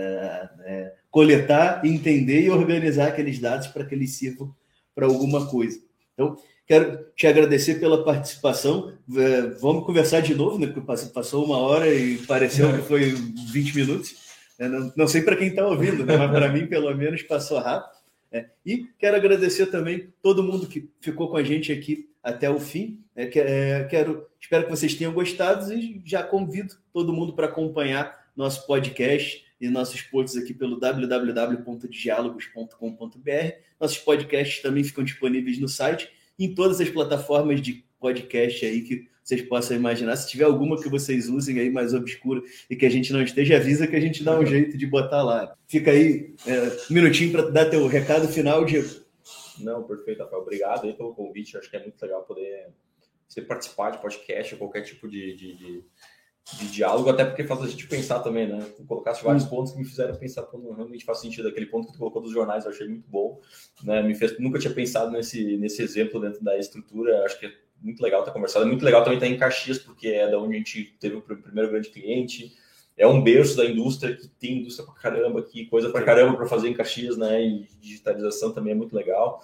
É, coletar, entender e organizar aqueles dados para que eles sirvam para alguma coisa. Então, quero te agradecer pela participação. É, vamos conversar de novo, né? Porque passou uma hora e pareceu que foi 20 minutos. É, não, não sei para quem está ouvindo, né? mas para mim, pelo menos, passou rápido. É, e quero agradecer também todo mundo que ficou com a gente aqui até o fim. É, é, quero, espero que vocês tenham gostado e já convido todo mundo para acompanhar nosso podcast e nossos posts aqui pelo www.dialogos.com.br. Nossos podcasts também ficam disponíveis no site em todas as plataformas de podcast aí que vocês possam imaginar. Se tiver alguma que vocês usem aí mais obscura e que a gente não esteja, avisa que a gente dá um [LAUGHS] jeito de botar lá. Fica aí é, um minutinho para dar teu recado final, Diego. Não, perfeito, Rafael. Obrigado aí pelo convite. Acho que é muito legal poder você participar de podcast ou qualquer tipo de, de, de, de, diálogo, até porque faz a gente pensar também, né? Tu colocaste vários hum. pontos que me fizeram pensar, não realmente faz sentido. Aquele ponto que tu colocou dos jornais, eu achei muito bom. Né? Me fez, nunca tinha pensado nesse, nesse exemplo dentro da estrutura. Acho que é muito legal ter conversado. É muito legal também estar em Caxias, porque é da onde a gente teve o primeiro grande cliente. É um berço da indústria que tem indústria pra caramba aqui, coisa pra caramba para fazer em Caxias, né? E digitalização também é muito legal.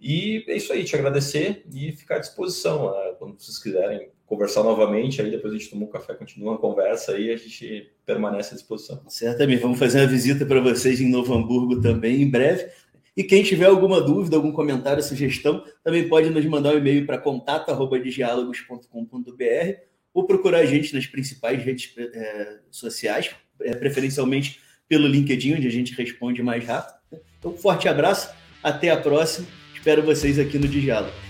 E é isso aí, te agradecer e ficar à disposição. Né? Quando vocês quiserem conversar novamente, aí depois a gente toma um café, continua a conversa aí a gente permanece à disposição. Certamente, vamos fazer uma visita para vocês em Novo Hamburgo também em breve. E quem tiver alguma dúvida, algum comentário, sugestão, também pode nos mandar um e-mail para contato@diálogos.com.br ou procurar a gente nas principais redes é, sociais, é, preferencialmente pelo LinkedIn, onde a gente responde mais rápido. Então, um forte abraço, até a próxima Espero vocês aqui no Diálogo.